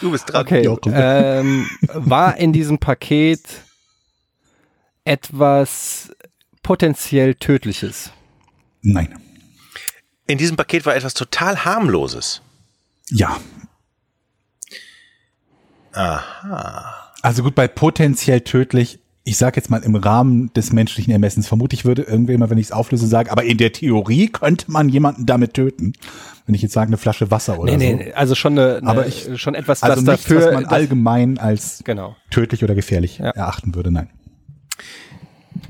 Du bist dran. Okay, ähm, war in diesem Paket etwas potenziell Tödliches? nein, In diesem Paket war etwas total harmloses. ja. Aha. Also gut, bei potenziell tödlich, ich sage jetzt mal im Rahmen des menschlichen Ermessens, vermutlich würde irgendjemand, wenn ich es auflöse, sagen, aber in der Theorie könnte man jemanden damit töten. Wenn ich jetzt sage, eine Flasche Wasser oder Nee, so. nee, also schon eine, eine Aber ich- schon etwas, Also das nichts, dafür was man das- allgemein als genau. tödlich oder gefährlich Ja. erachten würde, nein.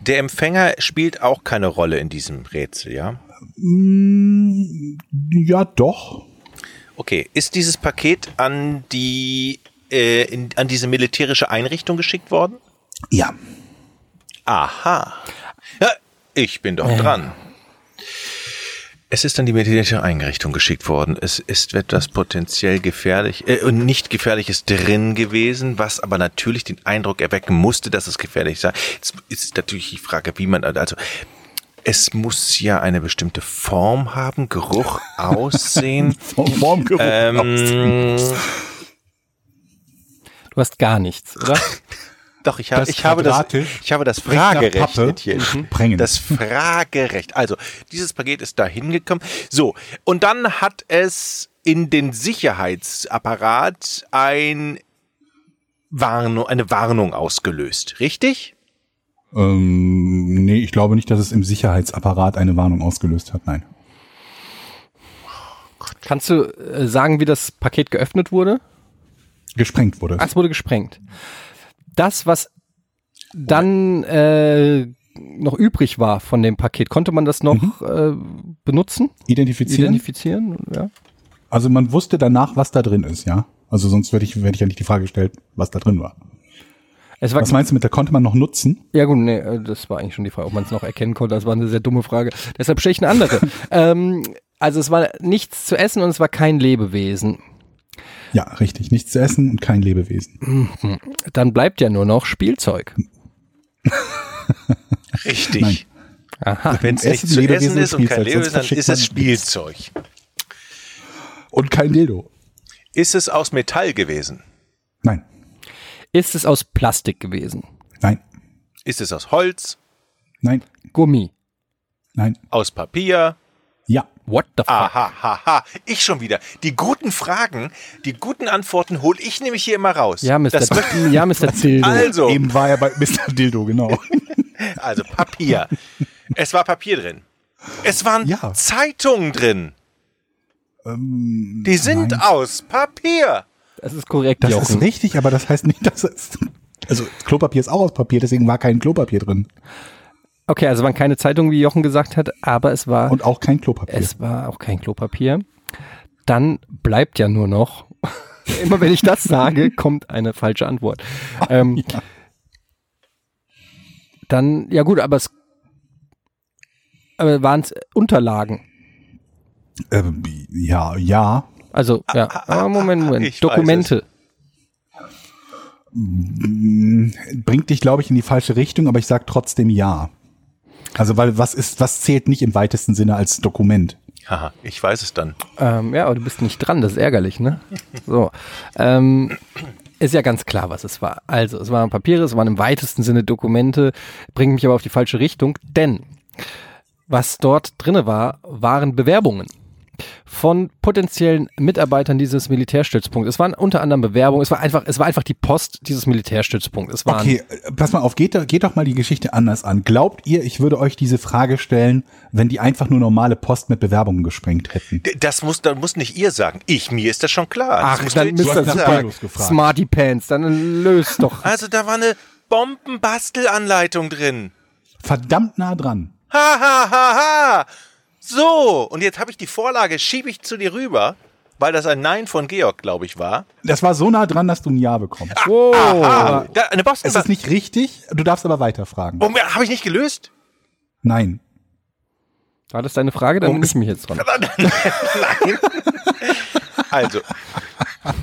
Der Empfänger spielt auch keine Rolle in diesem Rätsel, ja? Mm, Ja, doch. Okay, ist dieses Paket an die äh, in, an diese militärische Einrichtung geschickt worden? Ja. Aha. Ja, ich bin doch dran. Es ist an die militärische Einrichtung geschickt worden. Es ist etwas potenziell gefährlich äh, und nicht gefährliches drin gewesen, was aber natürlich den Eindruck erwecken musste, dass es gefährlich sei. Jetzt ist natürlich die Frage, wie man also es muss ja eine bestimmte Form haben, Geruch, (laughs) Aussehen. Vom Formgeruch aus. ähm, Du hast gar nichts, oder? (laughs) Doch, ich habe, Das ich habe das, ich habe das Fragerecht. Etienne. Sprengen. Das Fragerecht. Also, dieses Paket ist da hingekommen. So. Und dann hat es in den Sicherheitsapparat ein Warnung, eine Warnung ausgelöst. Richtig? Ähm, nee, ich glaube nicht, dass es im Sicherheitsapparat eine Warnung ausgelöst hat, nein. Kannst du äh, sagen, wie das Paket geöffnet wurde? Gesprengt wurde es. wurde gesprengt. Das, was dann äh, noch übrig war von dem Paket, konnte man das noch äh, benutzen? Identifizieren. Identifizieren? Ja. also man wusste danach, was da drin ist, ja. Also sonst würde ich, hätte ich ja nicht die Frage gestellt, was da drin war. Es war, Was meinst du mit, da konnte man noch nutzen? ja gut, nee, äh, das war eigentlich schon die Frage, ob man es noch erkennen konnte. Das war eine sehr dumme Frage. Deshalb stelle ich eine andere. (laughs) ähm, also es war nichts zu essen und es war kein Lebewesen. Ja, richtig. Nichts zu essen und kein Lebewesen. Dann bleibt ja nur noch Spielzeug. Richtig. Nein. Aha. Wenn es Essen, nicht zu Lebewesen essen ist und kein Lebewesen, dann ist es Spielzeug. Und kein Dildo. Ist es aus Metall gewesen? Nein. Ist es aus Plastik gewesen? Nein. Ist es aus Holz? Nein. Gummi? Nein. Aus Papier? Ja. What the fuck? Aha, haha, ich schon wieder. Die guten Fragen, die guten Antworten hole ich nämlich hier immer raus. Ja, Mr. Das möchte- (laughs) ja, Mr. Zildo. also, Eben war er bei Mr. Dildo, genau. (laughs) also Papier. es war Papier drin. Es waren Ja. Zeitungen drin. Ähm, Die sind nein. aus Papier. Das ist korrekt, Das Jochen. ist richtig, aber das heißt nicht, dass es. Also Klopapier ist auch aus Papier, deswegen war kein Klopapier drin. Okay, also waren keine Zeitungen, wie Jochen gesagt hat, aber es war, Und auch kein Klopapier. es war auch kein Klopapier. Dann bleibt ja nur noch, (laughs) immer wenn ich das sage, (laughs) kommt eine falsche Antwort. Ähm, (laughs) Dann, ja gut, aber es waren es Unterlagen. Ähm, ja, ja. Also, ja, aber Moment, Moment. ich Dokumente. Bringt dich, glaube ich, in die falsche Richtung, aber ich sag trotzdem ja. Also, weil was ist, was zählt nicht im weitesten Sinne als Dokument? Haha, ich weiß es dann. Ähm, ja, aber du bist nicht dran, das ist ärgerlich, ne? So. Ähm, ist ja ganz klar, was es war. Also, es waren Papiere, es waren im weitesten Sinne Dokumente, bringt mich aber auf die falsche Richtung, denn was dort drinne war, waren Bewerbungen von potenziellen Mitarbeitern dieses Militärstützpunkts. Es waren unter anderem Bewerbungen, es war einfach, es war einfach die Post dieses Militärstützpunkts. Es waren Okay, äh, pass mal auf, geht, doch- geht doch mal die Geschichte anders an. Glaubt ihr, ich würde euch diese Frage stellen, wenn die einfach nur normale Post mit Bewerbungen gesprengt hätten? Das muss, das muss nicht ihr sagen. Ich, mir ist das schon klar. Ach, das dann Mr. Super Paulus gefragt. Smarty Pants, dann löst doch. (laughs) Also da war eine Bombenbastelanleitung drin. Verdammt nah dran. Ha, ha, ha, ha. So, und jetzt habe ich die Vorlage, schiebe ich zu dir rüber, weil das ein Nein von Georg, glaube ich, war. Das war so nah dran, dass du ein Ja bekommst. Ah, da, eine Boston Es ist nicht richtig, du darfst aber weiterfragen. Warum habe ich nicht gelöst? Nein. War das deine Frage? Dann bin ich mich jetzt dran. (laughs) Nein. Also,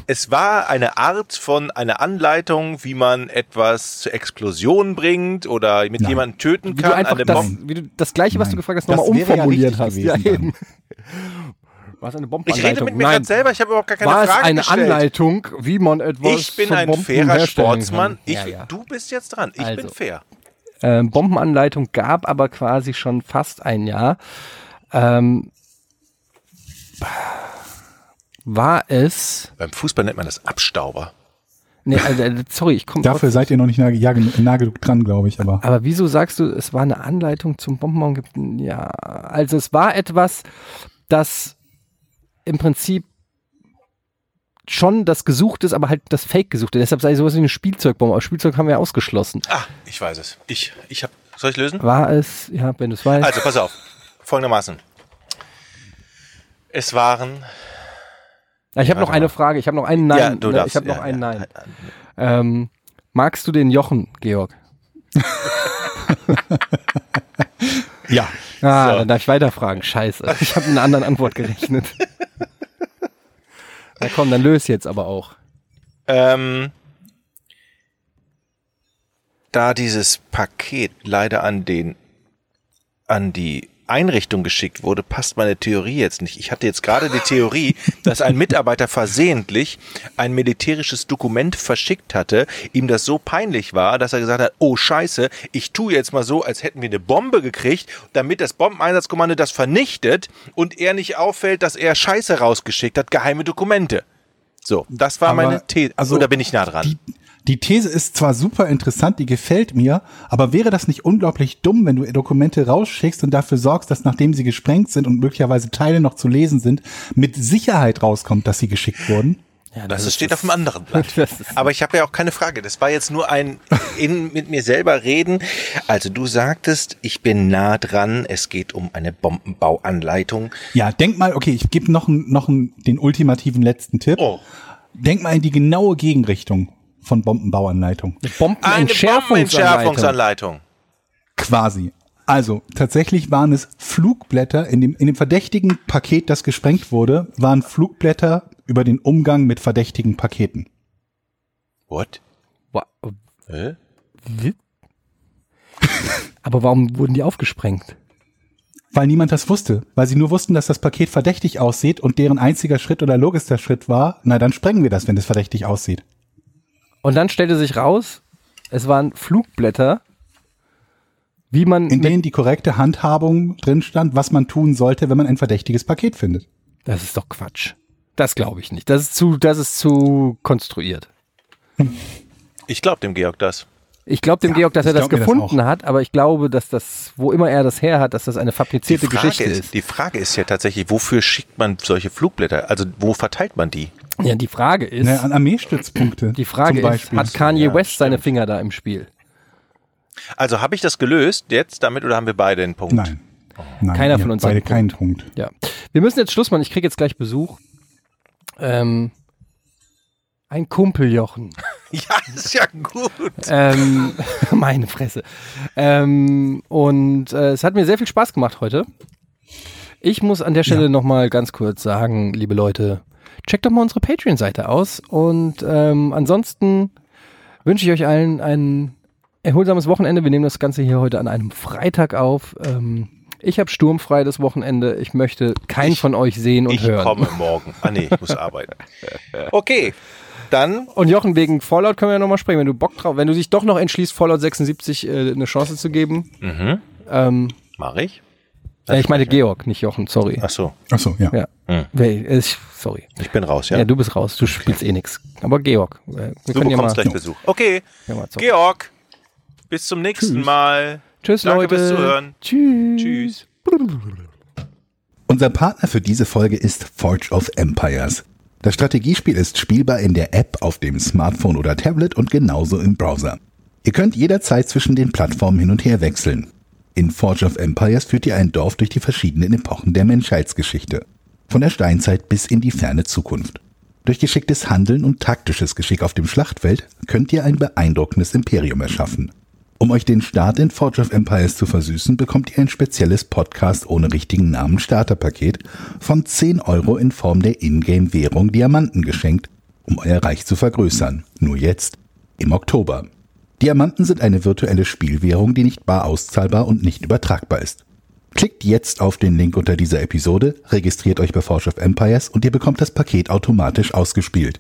es war eine Art von einer Anleitung, wie man etwas zur Explosion bringt oder mit Nein. jemandem töten Wie kann. du einfach eine das, wie du das gleiche, was du Nein. gefragt hast, nochmal ja umformuliert hast. Ja, eben. (laughs) War es eine ich Bombenanleitung? rede mit mir gerade selber, ich habe überhaupt gar keine War es Frage eine gestellt. Anleitung, wie man etwas Ich bin zum ein Bomben fairer Sportsmann. Ich, ja, ja. Du bist jetzt dran. Ich bin Also. fair. Ähm, Bombenanleitung gab aber quasi schon fast ein Jahr. Ähm, war es? Beim Fußball nennt man das Abstauber. Nee, also, sorry, ich komme Dafür seid ihr noch nicht nah, ja, nah genug dran, glaube ich, aber. Aber wieso sagst du, es war eine Anleitung zum Bombenbauen? Gibt- Ja, also es war etwas, das im Prinzip schon das gesucht ist, aber halt das Fake gesuchte. Deshalb sei sowas wie eine Spielzeugbombe. Aber Spielzeug haben wir ausgeschlossen. Ah, ich weiß es. Ich, ich hab, soll ich lösen? War es, ja, wenn du es weißt. Also, pass auf. Folgendermaßen. Es waren. Ja, ich habe noch eine. Frage, ich habe noch einen Nein. ja, du ne, darfst. ich habe noch ja, einen ja. Nein. Ähm, magst du den Jochen, Georg? (laughs) Ja. Ah, So. dann darf ich weiterfragen. Scheiße. Ich habe mit einer anderen Antwort gerechnet. Na komm, dann löse jetzt aber auch. Ähm, da dieses Paket leider an den an die Einrichtung geschickt wurde, passt meine Theorie jetzt nicht. Ich hatte jetzt gerade die Theorie, dass ein Mitarbeiter versehentlich ein militärisches Dokument verschickt hatte, ihm das so peinlich war, dass er gesagt hat, oh scheiße, ich tue jetzt mal so, als hätten wir eine Bombe gekriegt, damit das Bombeneinsatzkommando das vernichtet und er nicht auffällt, dass er Scheiße rausgeschickt hat, geheime Dokumente. So, das war Aber, meine These. also, Oder bin ich nah dran? Die, die These ist zwar super interessant, die gefällt mir, aber wäre das nicht unglaublich dumm, wenn du Dokumente rausschickst und dafür sorgst, dass nachdem sie gesprengt sind und möglicherweise Teile noch zu lesen sind, mit Sicherheit rauskommt, dass sie geschickt wurden? Ja, Das, steht auf dem anderen Blatt. (laughs) Das Aber ich habe ja auch keine Frage. Das war jetzt nur ein (laughs) in, mit mir selber reden. Also du sagtest, ich bin nah dran. Es geht um eine Bombenbauanleitung. Ja, denk mal, okay, ich gebe noch, noch den ultimativen letzten Tipp. Oh. Denk mal in die genaue Gegenrichtung von Bombenbauanleitung. Eine Bombenentschärfungsanleitung. Quasi. Also, tatsächlich waren es Flugblätter, in dem, in dem verdächtigen Paket, das gesprengt wurde, waren Flugblätter über den Umgang mit verdächtigen Paketen. What? Wa- Hä? Aber warum wurden die aufgesprengt? Weil niemand das wusste. Weil sie nur wussten, dass das Paket verdächtig aussieht und deren einziger Schritt oder logischster Schritt war, na dann sprengen wir das, wenn es verdächtig aussieht. Und dann stellte sich raus, es waren Flugblätter, wie man In denen die korrekte Handhabung drin stand, was man tun sollte, wenn man ein verdächtiges Paket findet. Das ist doch Quatsch. Das glaube ich nicht. Das ist zu, das ist zu konstruiert. Ich glaube dem Georg das. Ich glaube dem Ja, Georg, dass er das mir das gefunden hat, aber ich glaube, dass das, wo immer er das her hat, dass das eine fabrizierte Geschichte ist, ist. die Frage ist ja tatsächlich, wofür schickt man solche Flugblätter? Also wo verteilt man die? Ja, die Frage ist, Ne, an Armeestützpunkte. die Frage zum ist, hat Kanye Ja, West seine stimmt. Finger da im Spiel? Also habe ich das gelöst jetzt damit oder haben wir beide einen Punkt? Nein. Nein Keiner von uns hat Beide einen keinen Punkt. Ja. Wir müssen jetzt Schluss machen. Ich kriege jetzt gleich Besuch. Ähm, ein Kumpeljochen. (laughs) Ja, ist ja gut. ähm, (laughs) meine Fresse. Ähm, und äh, es hat mir sehr viel Spaß gemacht heute. Ich muss an der Stelle Ja. noch mal ganz kurz sagen, liebe Leute, checkt doch mal unsere Patreon-Seite aus. Und ähm, ansonsten wünsche ich euch allen ein erholsames Wochenende. Wir nehmen das Ganze hier heute an einem Freitag auf. Ähm, ich habe sturmfrei das Wochenende. Ich möchte keinen Ich- von euch sehen und Ich hören. komme morgen. Ah nee, ich muss arbeiten. Okay, dann Und Jochen, wegen Fallout können wir ja nochmal sprechen. Wenn du Bock drauf, wenn du dich doch noch entschließt, Fallout 76 äh, eine Chance zu geben. mhm, Ähm, mache ich. Ja, ich meine Georg, nicht Jochen, sorry. Ach so, Ach so, ja. Ja. Hm. Äh, sorry. ich bin raus, ja. Ja. du bist raus, du spielst eh nix. Aber Georg, äh, wir du können ja mal, bekommst gleich Besuch. Okay, ja. Georg, bis zum nächsten Tschüss. Mal. Tschüss, Danke Leute. fürs Zuhören. Tschüss. Tschüss. Unser Partner für diese Folge ist Forge of Empires. Das Strategiespiel ist spielbar in der App auf dem Smartphone oder Tablet und genauso im Browser. Ihr könnt jederzeit zwischen den Plattformen hin und her wechseln. In Forge of Empires führt ihr ein Dorf durch die verschiedenen Epochen der Menschheitsgeschichte. Von der Steinzeit bis in die ferne Zukunft. Durch geschicktes Handeln und taktisches Geschick auf dem Schlachtfeld könnt ihr ein beeindruckendes Imperium erschaffen. Um euch den Start in Forge of Empires zu versüßen, bekommt ihr ein spezielles Podcast ohne richtigen Namen Starterpaket von 10 Euro in Form der Ingame-Währung Diamanten geschenkt, um euer Reich zu vergrößern. Nur jetzt, im Oktober. Diamanten sind eine virtuelle Spielwährung, die nicht bar auszahlbar und nicht übertragbar ist. Klickt jetzt auf den Link unter dieser Episode, registriert euch bei Forge of Empires und ihr bekommt das Paket automatisch ausgespielt.